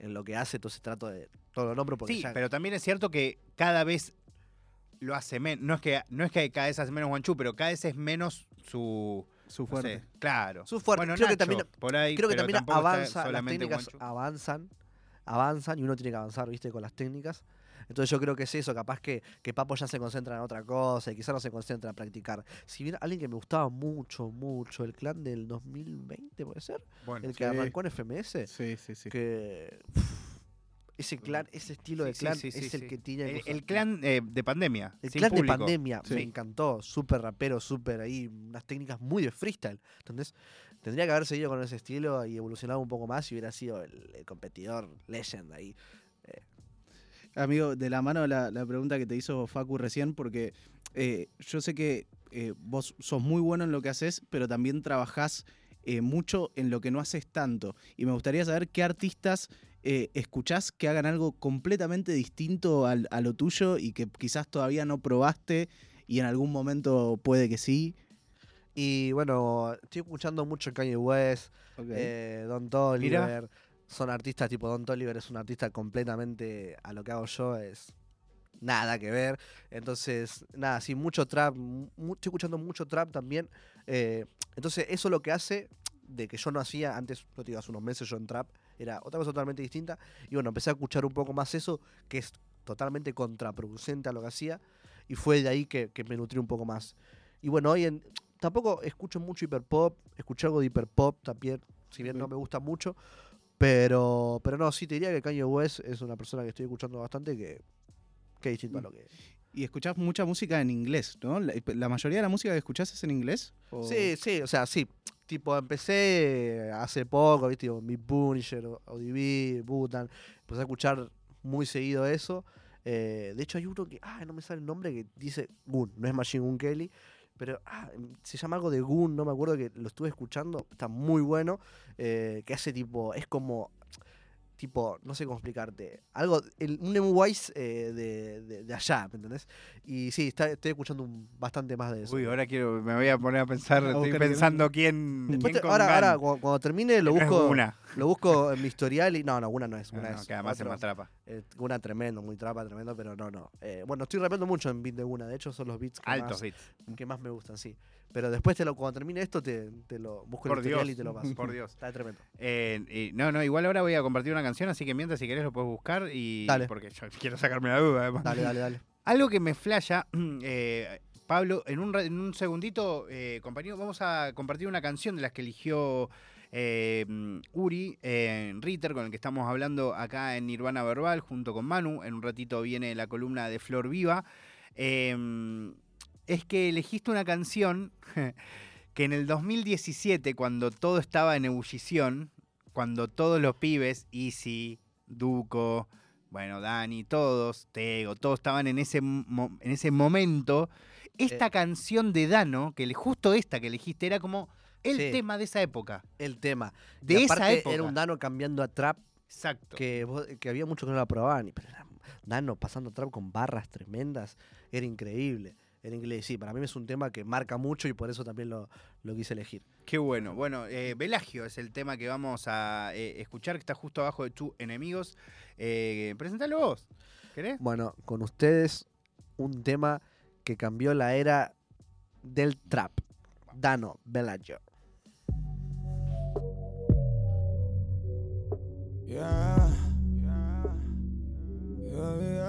en lo que hace, entonces trato de todo lo nombro porque sí, ya- pero también es cierto que cada vez lo hace menos. No es que no es que cada vez hace menos Guanchu, pero cada vez es menos su Su no fuerte. sé, claro. Su fuerte. Bueno, Creo que también- por ahí, creo que también avanza, las solamente técnicas avanzan, avanzan y uno tiene que avanzar, viste, con las técnicas. Entonces yo creo que es eso, capaz que, que Papo ya se concentra en otra cosa y quizás no se concentra en practicar. Si bien alguien que me gustaba mucho, mucho, el clan del 2020, ¿puede ser? Bueno, El que sí. arrancó en FMS. Sí, sí, sí. que ese clan, ese estilo de Sí, clan sí, sí, es el sí. que tiene el, clan eh, de pandemia. el clan de pandemia Sí. me encantó, súper rapero, súper ahí, unas técnicas muy de freestyle. Entonces, tendría que haber seguido con ese estilo y evolucionado un poco más y hubiera sido el, el competidor legend ahí. Amigo, de la mano la, la pregunta que te hizo Facu recién, porque eh, yo sé que eh, vos sos muy bueno en lo que haces, pero también trabajás eh, mucho en lo que no haces tanto. Y me gustaría saber qué artistas eh, escuchás que hagan algo completamente distinto al- a lo tuyo y que quizás todavía no probaste y en algún momento puede que sí. Y bueno, estoy escuchando mucho Kanye West, eh, Don Toliver. Son artistas tipo Don Toliver, es un artista completamente a lo que hago yo, es nada que ver. Entonces, nada, sí, mucho trap, mu- estoy escuchando mucho trap también. eh, entonces, eso lo que hace de que yo no hacía antes, no te digo, hace unos meses yo en trap, era otra cosa totalmente distinta. Y bueno, empecé a escuchar un poco más eso, que es totalmente contraproducente a lo que hacía. Y fue de ahí que, que me nutrí un poco más. Y bueno, hoy en, tampoco escucho mucho hiperpop, escuché algo de hiperpop también, si bien no me gusta mucho. Pero, pero no, sí te diría que Kanye West es una persona que estoy escuchando bastante que, que es distinto a lo que. Y escuchás mucha música en inglés, ¿no? La, la mayoría de la música que escuchás es en inglés. ¿O- Sí, sí, o sea, sí. Tipo, empecé hace poco, ¿viste? Tipo, Mi Punisher, ODB, Butan. Empecé a escuchar muy seguido eso. Eh, de hecho, hay uno que, ah, no me sale el nombre, que dice Goon, no es Machine Gun Kelly. Pero ah, se llama algo de Goon, no me acuerdo que lo estuve escuchando, está muy bueno. eh, que hace tipo, es como, tipo, no sé cómo explicarte. Algo, el, un M-Wise eh, de, de, de allá, ¿me entendés? Y sí, está- estoy escuchando un- bastante más de eso. Uy, ahora quiero, me voy a poner a pensar, A estoy el pensando quién, Después quién te- con ahora, ahora cuando, cuando termine lo No busco, una. lo busco en mi historial y no, no, una no es, una no, es que además es otro. más trapa. Eh, una tremendo, muy trapa, tremendo, pero no, no. Eh, bueno, estoy rapeando mucho en beat de una, de hecho son los beats que, Altos más, beats. que más me gustan, sí. Pero después te lo, cuando termine esto te, te lo busco Por el Dios, y te lo paso. por Dios. Está tremendo. Eh, y- no, no, igual ahora voy a compartir una canción, así que mientras si querés lo puedes buscar y Dale. porque yo quiero sacarme la duda. además. Dale, dale, dale. Algo que me flasha, eh, Pablo, en un, en un segundito, compañero, vamos a compartir una canción de las que eligió eh, Uri, eh, Ritter, con el que estamos hablando acá en Nirvana Verbal, junto con Manu. En un ratito viene la columna de Flor Viva. Eh, es que elegiste una canción que en el 2017, cuando todo estaba en ebullición, cuando todos los pibes, Easy, Duco, bueno, Dani, todos, Tego, todos estaban en ese, en ese momento, esta Eh. canción de Dano, que justo esta que elegiste, era como el Sí. tema de esa época. El tema. De Y esa época. Era un Dano cambiando a trap Exacto. que, había muchos que no la probaban. y- Pero era Dano pasando trap con barras tremendas. Era increíble. Era increíble. Sí, para mí es un tema que marca mucho y por eso también lo, lo quise elegir. Qué bueno. Bueno, eh, Velagio es el tema que vamos a eh, escuchar, que está justo abajo de tu enemigos. Eh, presentalo vos. ¿Querés? Bueno, con ustedes un tema que cambió la era del trap. Dano Bellagio. Yeah, yeah, yeah,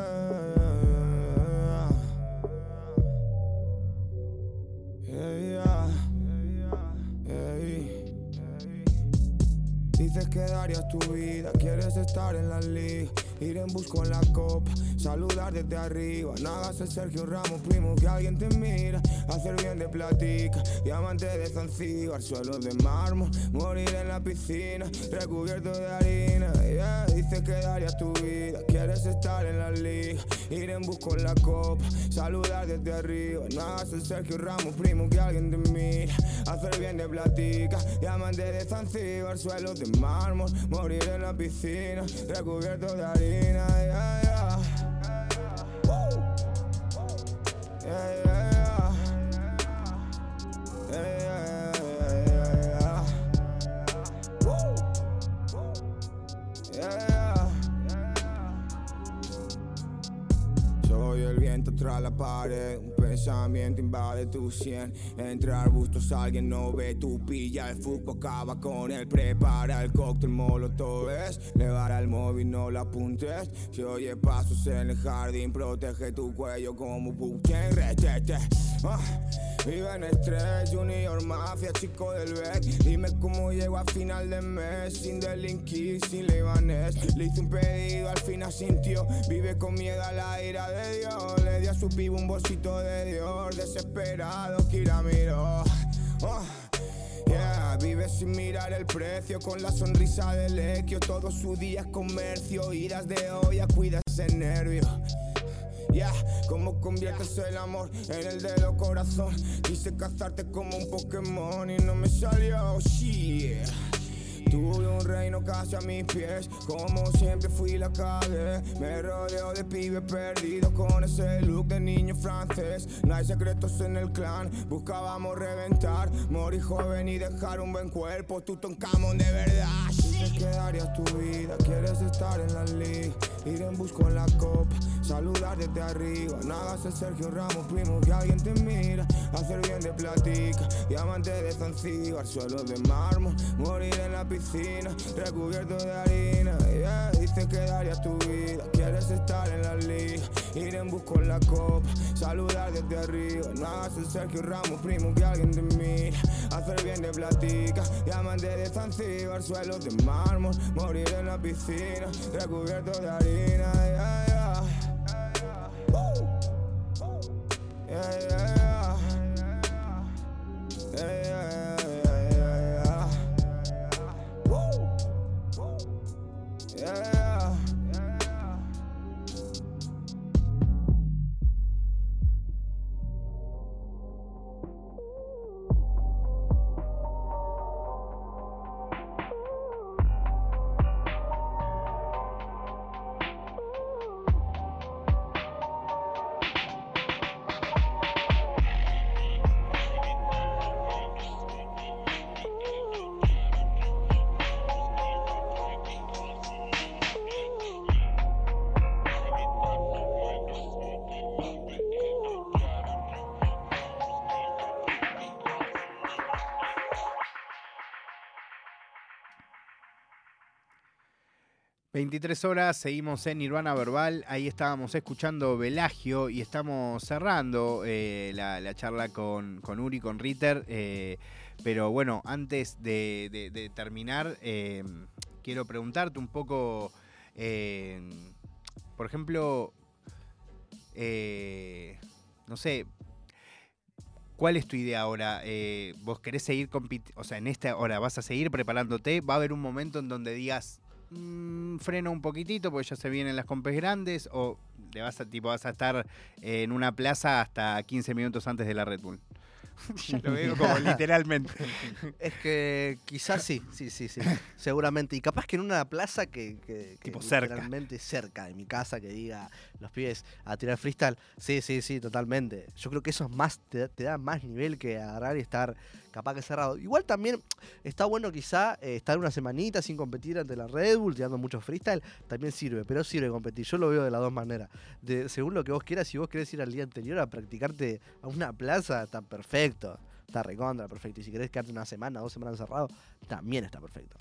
Dices que darías tu vida, quieres estar en la liga, ir en bus con la copa, saludar desde arriba. No hagas el Sergio Ramos, primo, que alguien te mira, hacer bien de platica, diamante de Zanzíbar, suelo de mármol, morir en la piscina, recubierto de harina. Yeah. Dices que darías tu vida, quieres estar en la liga, ir en bus con la copa, saludar desde arriba. No hagas el Sergio Ramos, primo, que alguien te mira, hacer bien de platica, diamante de Zanzíbar, suelo de mármol, morir en la piscina, recubierto de harina. Yeah. Yeah, yeah, yeah. La pared, un pensamiento invade tu sien. Entre arbustos alguien no ve, tu pilla el fútbol, acaba con él. Prepara el cóctel molotov, levar al móvil, no la apuntes. Si oye pasos en el jardín, protege tu cuello como Puchen, retete. Ah, Vive en estrés, Junior Mafia, chico del Beck. Dime cómo llego a final de mes, sin delinquir, sin libanés. Le hice un pedido, al final sintió. Vive con miedo a la ira de Dios. Le di a su pibe un bolsito de Dios, desesperado, Kira miró. Oh. Yeah, vive sin mirar el precio, con la sonrisa del equio. Todo su día es comercio, idas de olla, cuida ese nervio. Yeah, cómo conviertes el amor en el dedo corazón. Quise cazarte como un Pokémon y no me salió. Shit. Tuve un reino casi a mis pies, como siempre fui la calle. Me rodeo de pibes perdidos con ese look de niño francés. No hay secretos en el clan, buscábamos reventar, morir joven y dejar un buen cuerpo. Tú Camon de verdad. Que darías tu vida, quieres estar en la liga, ir en bus con la copa, saludar desde arriba. No hagas el Sergio Ramos, primo, que alguien te mira, hacer bien de platica, diamante de Zanzíbar, suelo de mármol, morir en la piscina, recubierto de harina. Yeah, que darías tu vida, quieres estar en la liga, ir en bus con la copa, saludar desde arriba. No hagas Sergio Ramos, primo, que alguien te mira, hacer bien de platica, diamante de Zanzíbar, suelo de mármol, morir en la piscina, recubierto de harina. Yeah, yeah, yeah. Yeah, ...23 horas, seguimos en Nirvana Verbal, ahí estábamos escuchando Velagio y estamos cerrando eh, la, la charla con, con Uri, con Ritter, eh, pero bueno, antes de, terminar, eh, quiero preguntarte un poco, por ejemplo, no sé, ¿Cuál es tu idea ahora? ¿Vos querés seguir compitiendo? O sea, en esta hora vas a seguir preparándote. ¿Va a haber un momento en donde digas, mmm, freno un poquitito porque ya se vienen las compes grandes? ¿O le vas a, tipo, vas a estar en una plaza hasta 15 minutos antes de la Red Bull? ya lo veo como literalmente. Es que quizás sí, sí, sí, sí. Seguramente. Y capaz que en una plaza que, que, que Tipo cerca. literalmente cerca de mi casa, que diga los pibes a tirar freestyle. Sí, sí, sí, totalmente. Yo creo que eso es más, te, te da más nivel que agarrar y estar capaz que cerrado. Igual también está bueno quizá eh, estar una semanita sin competir ante la Red Bull, tirando mucho freestyle, también sirve, pero sirve competir. Yo lo veo de las dos maneras. Según lo que vos quieras, si vos querés ir al día anterior a practicarte a una plaza, está perfecto. Está recontra, perfecto. Y si querés quedarte una semana, dos semanas encerrado, también está perfecto.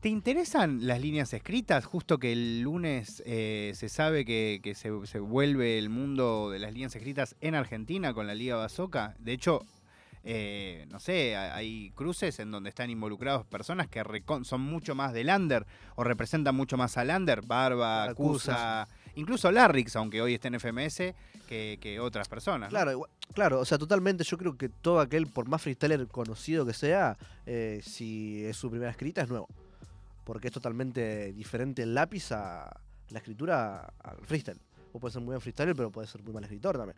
¿Te interesan las líneas escritas? Justo que el lunes eh, se sabe que, que se, se vuelve el mundo de las líneas escritas en Argentina con la Liga Basoca. De hecho, eh, no sé, ha- hay cruces en donde están involucrados personas que son mucho más del under o representan mucho más al under, Barba, Acusa, Cusa, incluso Larrix, aunque hoy está en FMS, que, que otras personas. ¿no? Claro, igual- claro, o sea, totalmente. Yo creo que todo aquel, por más freestyler conocido que sea, eh, si es su primera escrita, es nuevo. Porque es totalmente diferente el lápiz a la escritura al freestyle. Vos podés ser muy buen freestyler, pero podés ser muy mal escritor también.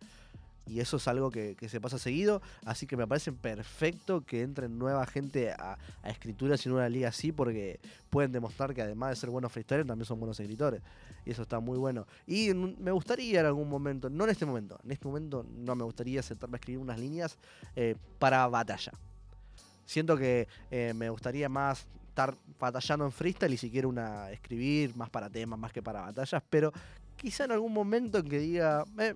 Y eso es algo que, que se pasa seguido. Así que me parece perfecto que entren nueva gente a, a escrituras en una liga así, porque pueden demostrar que además de ser buenos freestylers, también son buenos escritores. Y eso está muy bueno. Y me gustaría en algún momento, no en este momento, en este momento no me gustaría sentarme a escribir unas líneas eh, para batalla. Siento que eh, me gustaría más estar batallando en freestyle y si quiero una escribir más para temas, más que para batallas, pero quizá en algún momento en que diga, eh,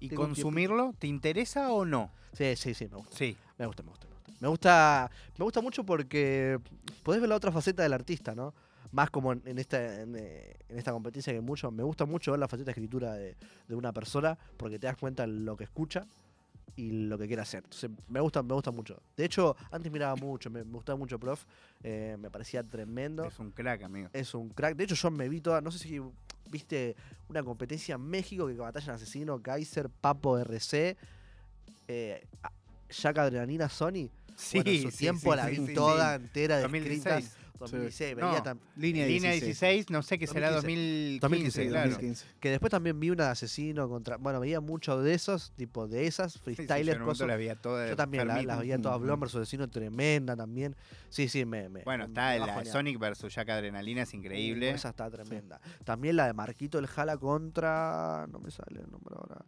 ¿Y tengo consumirlo? ¿Te interesa o no? sí, sí, sí, me gusta. Sí. Me gusta, me gusta, me gusta. Me gusta, me gusta mucho porque podés ver la otra faceta del artista, ¿no? Más como en, en esta, en, eh, en esta competencia que mucho. Me gusta mucho ver la faceta de escritura de, de una persona porque te das cuenta lo que escucha y lo que quiere hacer. Entonces, me gusta, me gusta mucho. De hecho, antes miraba mucho, me, me gustaba mucho Prof. eh, me parecía tremendo. Es un crack, amigo. Es un crack. De hecho, yo me vi toda. No sé si viste una competencia en México que batallan Asesino, Kaiser, Papo RC, eh, Jack Adrenalina, Sony. Sí, bueno, en su sí, tiempo sí, la vi toda entera de 2016. 2016. No, Veía tam- Línea, Línea 16. 16, no sé qué será 2015. 2015, 2015, claro. 2015. que después también vi una de Asesino contra. Bueno, veía mucho de esos, tipo de esas, sí, yo en freestylers, un momento cosas. la veía toda Yo también la- enfermita. las veía todas Ujú. Blom versus Asesino, tremenda también. Sí, sí, me. me Bueno, me está la joneando. Sonic versus Jack Adrenalina, es increíble. Uh, esa está tremenda. También la de Marquito el Jala contra. No me sale el nombre ahora.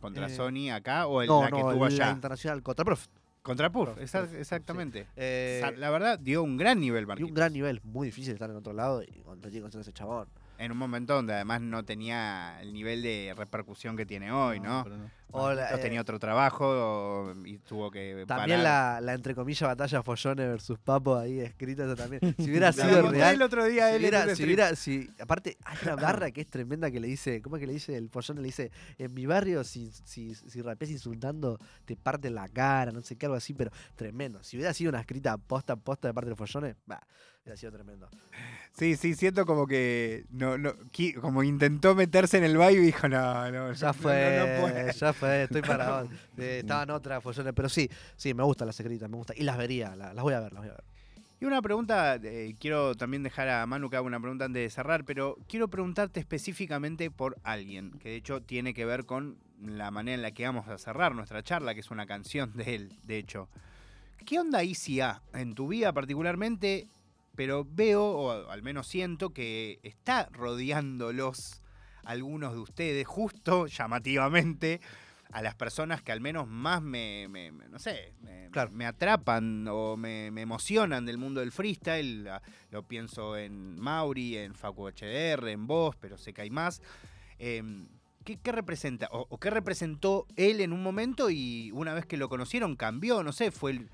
Contra eh, Sony acá o el, la que tuvo la allá. internacional contra Prof. Contra Puff, exactamente. Eh, La verdad, dio un gran nivel y un Marquitos. gran nivel, muy difícil estar en otro lado y competir contra ese chabón. En un momento donde además no tenía el nivel de repercusión que tiene hoy, ¿no? pero no. O la- eh, tenía otro trabajo y tuvo que También parar. la, la entre comillas batalla Follones versus Papo ahí escrita eso también. Si hubiera sido real. el otro día Si él hubiera, si hubiera, si, aparte, hay una barra que es tremenda que le dice, ¿cómo es que le dice? El pollón le dice, en mi barrio, si, si, si rapeas insultando, te parten la cara, no sé qué, algo así, pero tremendo. Si hubiera sido una escrita posta a posta de parte de los follones, hubiera sido tremendo. Sí, sí, siento como que no, no, como intentó meterse en el baile y dijo, no, no, Ya fue, no, no puede". ya fue, estoy parado. Eh, estaban otras follones, pero sí, sí, me gustan las escritas, me gusta. Y las vería, la- las voy a ver, las voy a ver. Y una pregunta, eh, quiero también dejar a Manu que haga una pregunta antes de cerrar, pero quiero preguntarte específicamente por alguien, que de hecho tiene que ver con la manera en la que vamos a cerrar nuestra charla, que es una canción de él, de hecho. ¿Qué onda ICA en tu vida particularmente? Pero veo, o al menos siento, que está rodeándolos algunos de ustedes, justo llamativamente, a las personas que al menos más me, me- me- no sé, me, Claro. me atrapan o me, emocionan del mundo del freestyle. La- Lo pienso en Mauri, en Facu HDR, en vos, pero sé que hay más. Em, ¿qué, qué representa? O, o qué representó él en un momento y una vez que lo conocieron cambió? No sé, fue el-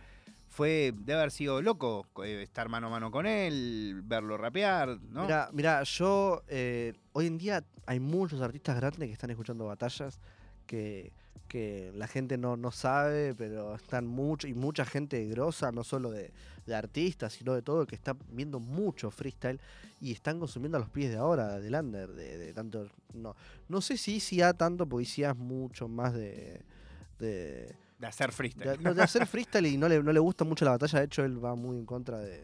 fue debe haber sido loco eh, estar mano a mano con él, verlo rapear, ¿no? Mira, mira, yo eh, hoy en día hay muchos artistas grandes que están escuchando batallas que, que la gente no, no sabe, pero están mucho y mucha gente grosa, no solo de, de artistas, sino de todo, que está viendo mucho freestyle y están consumiendo a los pies de ahora, del under, de, de tanto. No, no sé si ICA tanto, porque es mucho más de. de De hacer freestyle. De, hacer freestyle y no le, no le gusta mucho la batalla. De hecho, él va muy en contra de,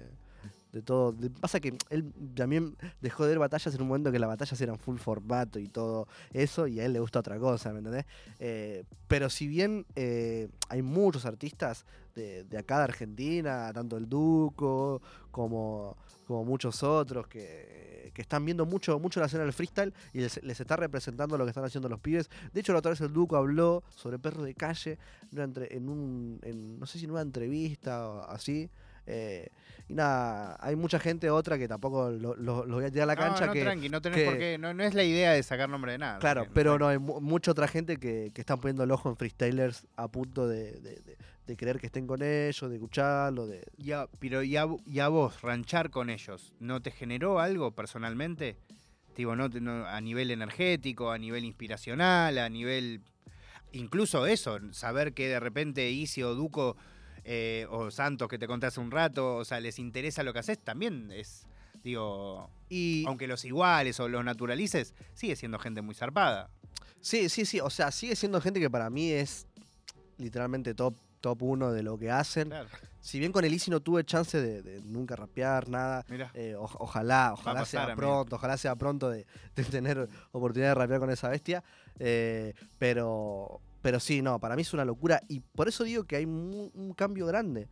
de todo. pasa que él también dejó de ver batallas en un momento que las batallas eran full formato y todo eso, y a él le gusta otra cosa, ¿me entendés? Eh, pero si bien eh, hay muchos artistas de, acá de Argentina, tanto el Duco como, como muchos otros que, están viendo mucho, mucho la escena del freestyle y les, está representando lo que están haciendo los pibes. De hecho, la otra vez el Duco habló sobre perros de calle en, un, no sé si en una entrevista o así. Eh, y nada, hay mucha gente otra que tampoco lo, voy a tirar a la cancha. No, que, tranqui, no tenés por qué. No, es la idea de sacar nombre de nada. Claro, pero no, hay mucha otra gente que, que, están poniendo el ojo en freestylers a punto de, de, creer que estén con ellos, de escucharlo. De... Ya, pero ya, ya vos, ranchar con ellos, ¿no te generó algo personalmente? Digo, no, a nivel energético, a nivel inspiracional, a nivel. Incluso eso, saber que de repente Isi o Duco eh, o Santos que te conté hace un rato, o sea, les interesa lo que haces, también es, digo, y aunque los iguales o los naturalices, sigue siendo gente muy zarpada. Sí, sí, sí, o sea, sigue siendo gente que para mí es literalmente top top uno de lo que hacen. Si bien con el Easy no tuve chance de, nunca rapear, nada, eh, ojalá, ojalá sea pronto, ojalá sea pronto de, tener oportunidad de rapear con esa bestia. Eh, pero, pero sí, no, para mí es una locura y por eso digo que hay un, cambio grande.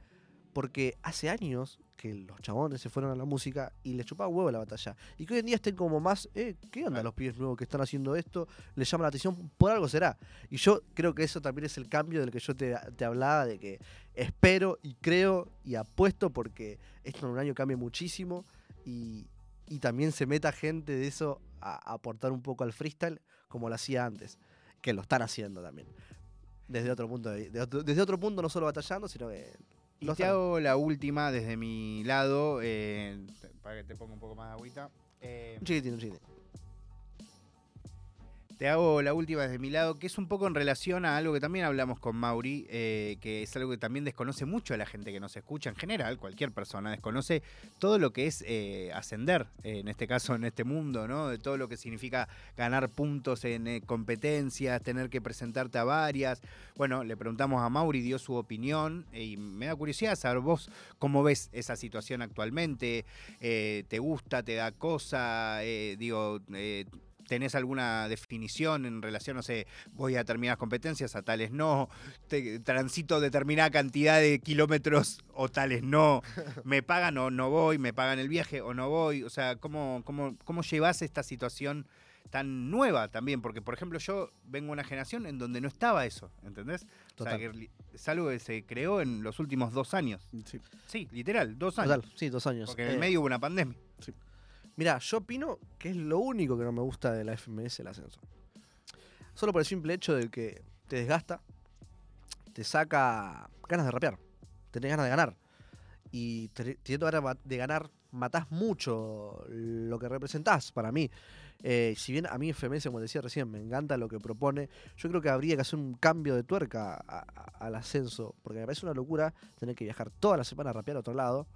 Porque hace años que los chabones se fueron a la música y les chupaba huevo la batalla. Y que hoy en día estén como más, eh, ¿qué onda los pibes nuevos que están haciendo esto? Les llama la atención, por algo será. Y yo creo que eso también es el cambio del que yo te, hablaba, de que espero y creo y apuesto porque esto en un año cambia muchísimo y, también se meta gente de eso a aportar un poco al freestyle como lo hacía antes que lo están haciendo también. Desde otro punto, de, desde otro punto no solo batallando, sino que... Y te hago la última desde mi lado, eh, para que te ponga un poco más de agüita. Eh, un chiquitín, un chiquitín. Te hago la última desde mi lado, que es un poco en relación a algo que también hablamos con Mauri, eh, que es algo que también desconoce mucho a la gente que nos escucha en general, cualquier persona desconoce todo lo que es eh, ascender, en este caso en este mundo, ¿no? De todo lo que significa ganar puntos en eh, competencias, tener que presentarte a varias. Bueno, le preguntamos a Mauri, dio su opinión y me da curiosidad saber vos cómo ves esa situación actualmente, ¿te gusta, te da cosa? digo, ¿Tenés alguna definición en relación, no sé, voy a determinadas competencias, a tales no, transito determinada cantidad de kilómetros o tales no, me pagan o no voy, me pagan el viaje o no voy? O sea, ¿cómo, cómo, cómo llevas esta situación tan nueva también? Porque, por ejemplo, yo vengo de una generación en donde no estaba eso, ¿entendés? O sea, que es algo que se creó en los últimos dos años. Sí, literal, dos años. Total, sí, dos años. Porque en el eh, medio hubo una pandemia. Sí. Mira, yo opino que es lo único que no me gusta de la FMS el ascenso. Solo por el simple hecho de que te desgasta, te saca ganas de rapear, tenés ganas de ganar. Y teniendo ganas de ganar, matás mucho lo que representás para mí. Eh, si bien a mí FMS, como decía recién, me encanta lo que propone, yo creo que habría que hacer un cambio de tuerca al ascenso, porque me parece una locura tener que viajar toda la semana a rapear a otro lado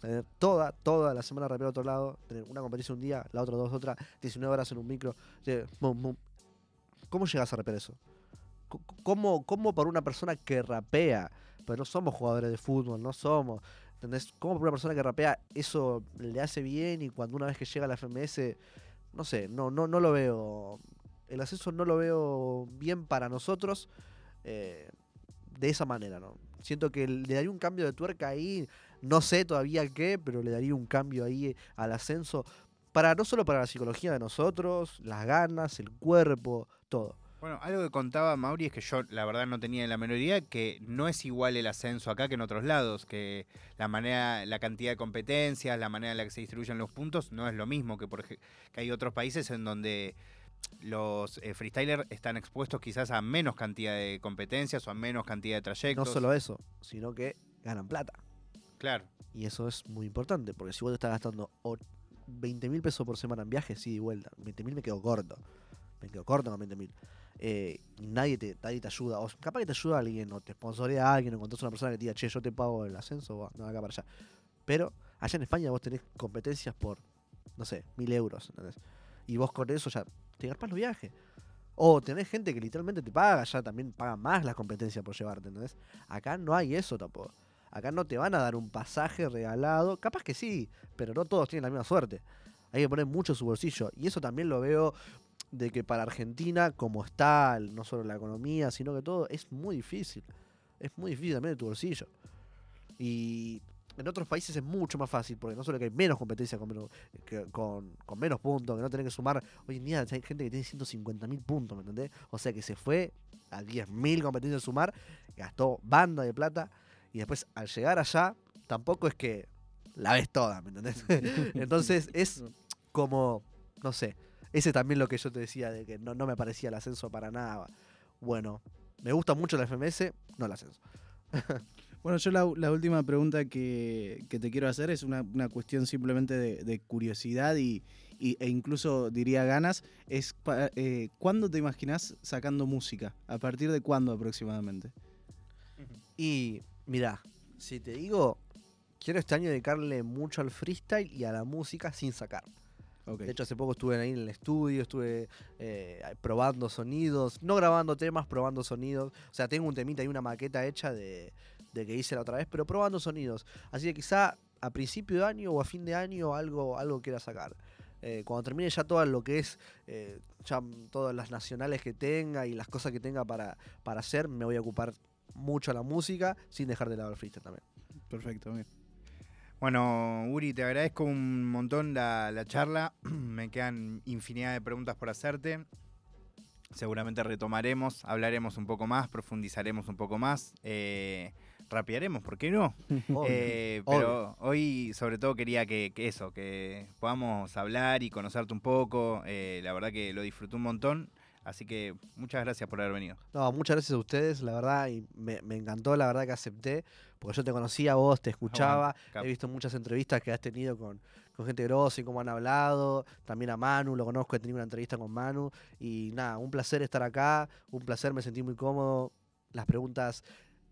tener toda, toda la semana rapear a otro lado, tener una competición un día, la otra dos, otra, 19 horas en un micro. ¿Cómo llegas a rapear eso? ¿Cómo, ¿Cómo por una persona que rapea, pero no somos jugadores de fútbol, no somos, ¿entendés? ¿Cómo por una persona que rapea eso le hace bien y cuando una vez que llega a la FMS, no sé, no, no, no lo veo, el ascenso no lo veo bien para nosotros eh, de esa manera, ¿no? Siento que le daría un cambio de tuerca ahí, no sé todavía qué, pero le daría un cambio ahí al ascenso. Para, no solo para la psicología de nosotros, las ganas, el cuerpo, todo. Bueno, algo que contaba Mauri es que yo la verdad no tenía la menor idea que no es igual el ascenso acá que en otros lados, que la manera, la cantidad de competencias, la manera en la que se distribuyen los puntos no es lo mismo que por que hay otros países en donde los eh, freestylers están expuestos quizás a menos cantidad de competencias o a menos cantidad de trayectos. No solo eso, sino que ganan plata. Claro. Y eso es muy importante, porque si vos te estás gastando 20 mil pesos por semana en viajes, sí, y vuelta, 20 mil me quedo corto. Me quedo corto con 20 mil. Eh, nadie, te, nadie te ayuda. O capaz que te ayuda alguien, o te sponsorea a alguien, o encontrás una persona que te diga, che, yo te pago el ascenso, o no, acá para allá. Pero allá en España vos tenés competencias por, no sé, mil euros. Y vos con eso ya te garpas los viajes. O tenés gente que literalmente te paga, ya también paga más las competencias por llevarte, ¿entendés? Acá no hay eso tampoco. Acá no te van a dar un pasaje regalado. Capaz que sí, pero no todos tienen la misma suerte. Hay que poner mucho su bolsillo. Y eso también lo veo de que para Argentina, como está, no solo la economía, sino que todo, es muy difícil. Es muy difícil también de tu bolsillo. Y en otros países es mucho más fácil, porque no solo que hay menos competencia con menos, con, menos puntos, que no tenés que sumar. Hoy en día hay gente que tiene 150.000 puntos, ¿me entendés? O sea que se fue a 10.000 competencias de sumar, gastó banda de plata, y después al llegar allá, tampoco es que la ves toda, ¿me entendés? Entonces es como, no sé, ese también lo que yo te decía, de que no, no me parecía el ascenso para nada. Bueno, me gusta mucho la FMS, no el ascenso. Bueno, yo la, última pregunta que, te quiero hacer es una, cuestión simplemente de, curiosidad y, e incluso diría ganas. Es eh, ¿Cuándo te imaginas sacando música? ¿A partir de cuándo aproximadamente? Y mira, si te digo, quiero este año dedicarle mucho al freestyle y a la música sin sacar. De hecho, hace poco estuve ahí en el estudio, estuve eh, probando sonidos, no grabando temas, probando sonidos. O sea, tengo un temita y una maqueta hecha de, de que hice la otra vez, pero probando sonidos. Así que quizá a principio de año o a fin de año algo, algo quiera sacar. Eh, cuando termine ya todo lo que es, eh, ya todas las nacionales que tenga y las cosas que tenga para, para hacer, me voy a ocupar mucho a la música sin dejar de lado el freestyle también. Perfecto, bien. Bueno, Uri, te agradezco un montón la, la charla. me quedan infinidad de preguntas por hacerte. Seguramente retomaremos, hablaremos un poco más, profundizaremos un poco más. Eh, rapearemos, ¿por qué no? Eh, pero hoy sobre todo quería que, eso, que podamos hablar y conocerte un poco. Eh, la verdad que lo disfruté un montón. Así que muchas gracias por haber venido. No, muchas gracias a ustedes, la verdad, y me, encantó, la verdad que acepté, porque yo te conocía a vos, te escuchaba, he visto muchas entrevistas que has tenido con, con gente grosa y cómo han hablado, también a Manu, lo conozco, he tenido una entrevista con Manu, y nada, un placer estar acá, un placer, me sentí muy cómodo, las preguntas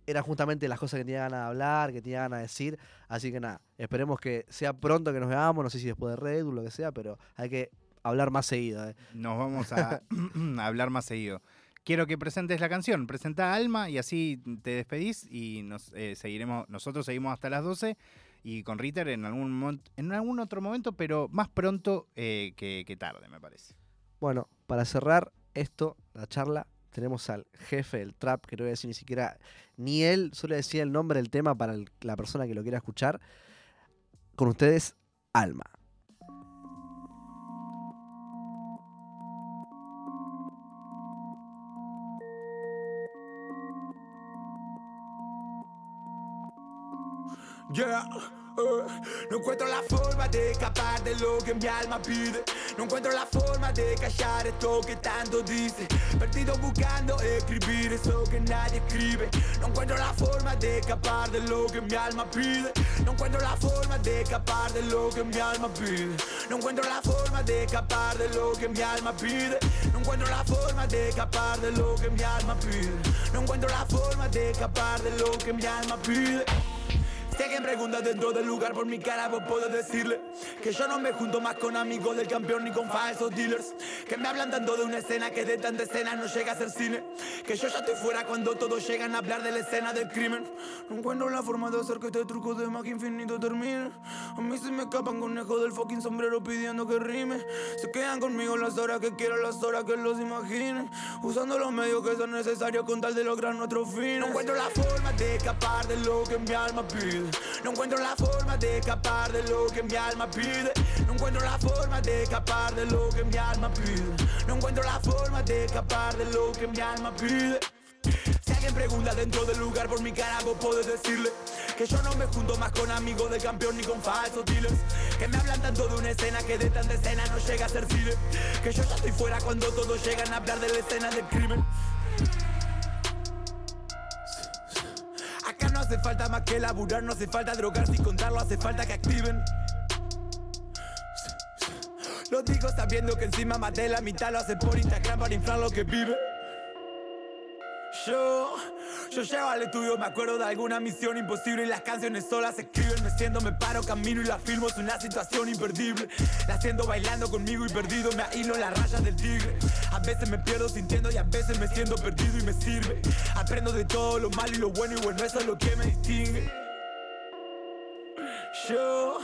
eran justamente las cosas que tenía ganas de hablar, que tenía ganas de decir. Así que nada, esperemos que sea pronto que nos veamos, no sé si después de Red o lo que sea, pero hay que hablar más seguido. Eh. Nos vamos a hablar más seguido. Quiero que presentes la canción, presenta Alma y así te despedís y nos eh, seguiremos, nosotros seguimos hasta las 12 y con Ritter en algún, en algún otro momento, pero más pronto eh, que, que tarde, me parece. Bueno, para cerrar esto, la charla, tenemos al jefe del trap, que no voy a decir ni siquiera, ni él, solo decía el nombre del tema para la persona que lo quiera escuchar. Con ustedes, Alma. No encuentro la forma de escapar de lo que mi alma pide. No encuentro la forma de callar esto que tanto dice. Perdido buscando escribir eso que nadie escribe. No encuentro la forma de escapar de lo que mi alma pide. No encuentro la forma de escapar de lo que mi alma pide. No encuentro la forma de escapar de lo que mi alma pide. No encuentro la forma de escapar de lo que mi alma pide. No encuentro la forma de escapar de lo que mi alma pide. Alguien pregunta dentro del lugar por mi cara, vos puedo decirle que yo no me junto más con amigos del campeón ni con falsos dealers. Que me hablan tanto de una escena que de tanta escena no llega a ser cine. Que yo ya estoy fuera cuando todos llegan a hablar de la escena del crimen. No encuentro la forma de hacer que este truco de magia infinito termine. A mí se me escapan conejos del fucking sombrero pidiendo que rime. Se quedan conmigo las horas que quieran, las horas que los imaginen. Usando los medios que son necesarios con tal de lograr nuestro fin. No encuentro la forma de escapar de lo que mi alma pide. No encuentro la forma de escapar de lo que mi alma pide. No encuentro la forma de escapar de lo que mi alma pide. No encuentro la forma de escapar de lo que mi alma pide. Si alguien pregunta dentro del lugar por mi cara, vos podés decirle que yo no me junto más con amigos de campeón ni con falsos dealers. Que me hablan tanto de una escena que de tanta escena no llega a ser cine. Que yo ya estoy fuera cuando todos llegan a hablar de la escena del crimen. No hace falta más que laburar, no hace falta drogarse y contarlo, hace falta que activen. Lo digo sabiendo que encima maté la mitad, lo hace por Instagram para inflar lo que vive. Yo, yo llego al estudio, me acuerdo de alguna misión imposible y las canciones solas escriben. Me siento, me paro, camino y la filmo, es una situación imperdible. La haciendo bailando conmigo y perdido, me hilo en las rayas del tigre. A veces me pierdo sintiendo y a veces me siento perdido y me sirve. Aprendo de todo lo malo y lo bueno y bueno, eso es lo que me distingue. Yo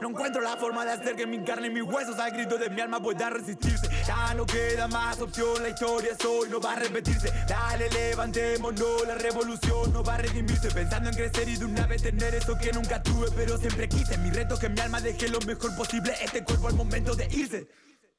no encuentro la forma de hacer que mi carne y mis huesos al grito de mi alma puedan resistirse. Ya no queda más opción, la historia hoy, no va a repetirse. Dale, levantémonos, la revolución no va a redimirse. Pensando en crecer y de una vez tener eso que nunca tuve, pero siempre quise. Mi reto que mi alma deje lo mejor posible este cuerpo al momento de irse.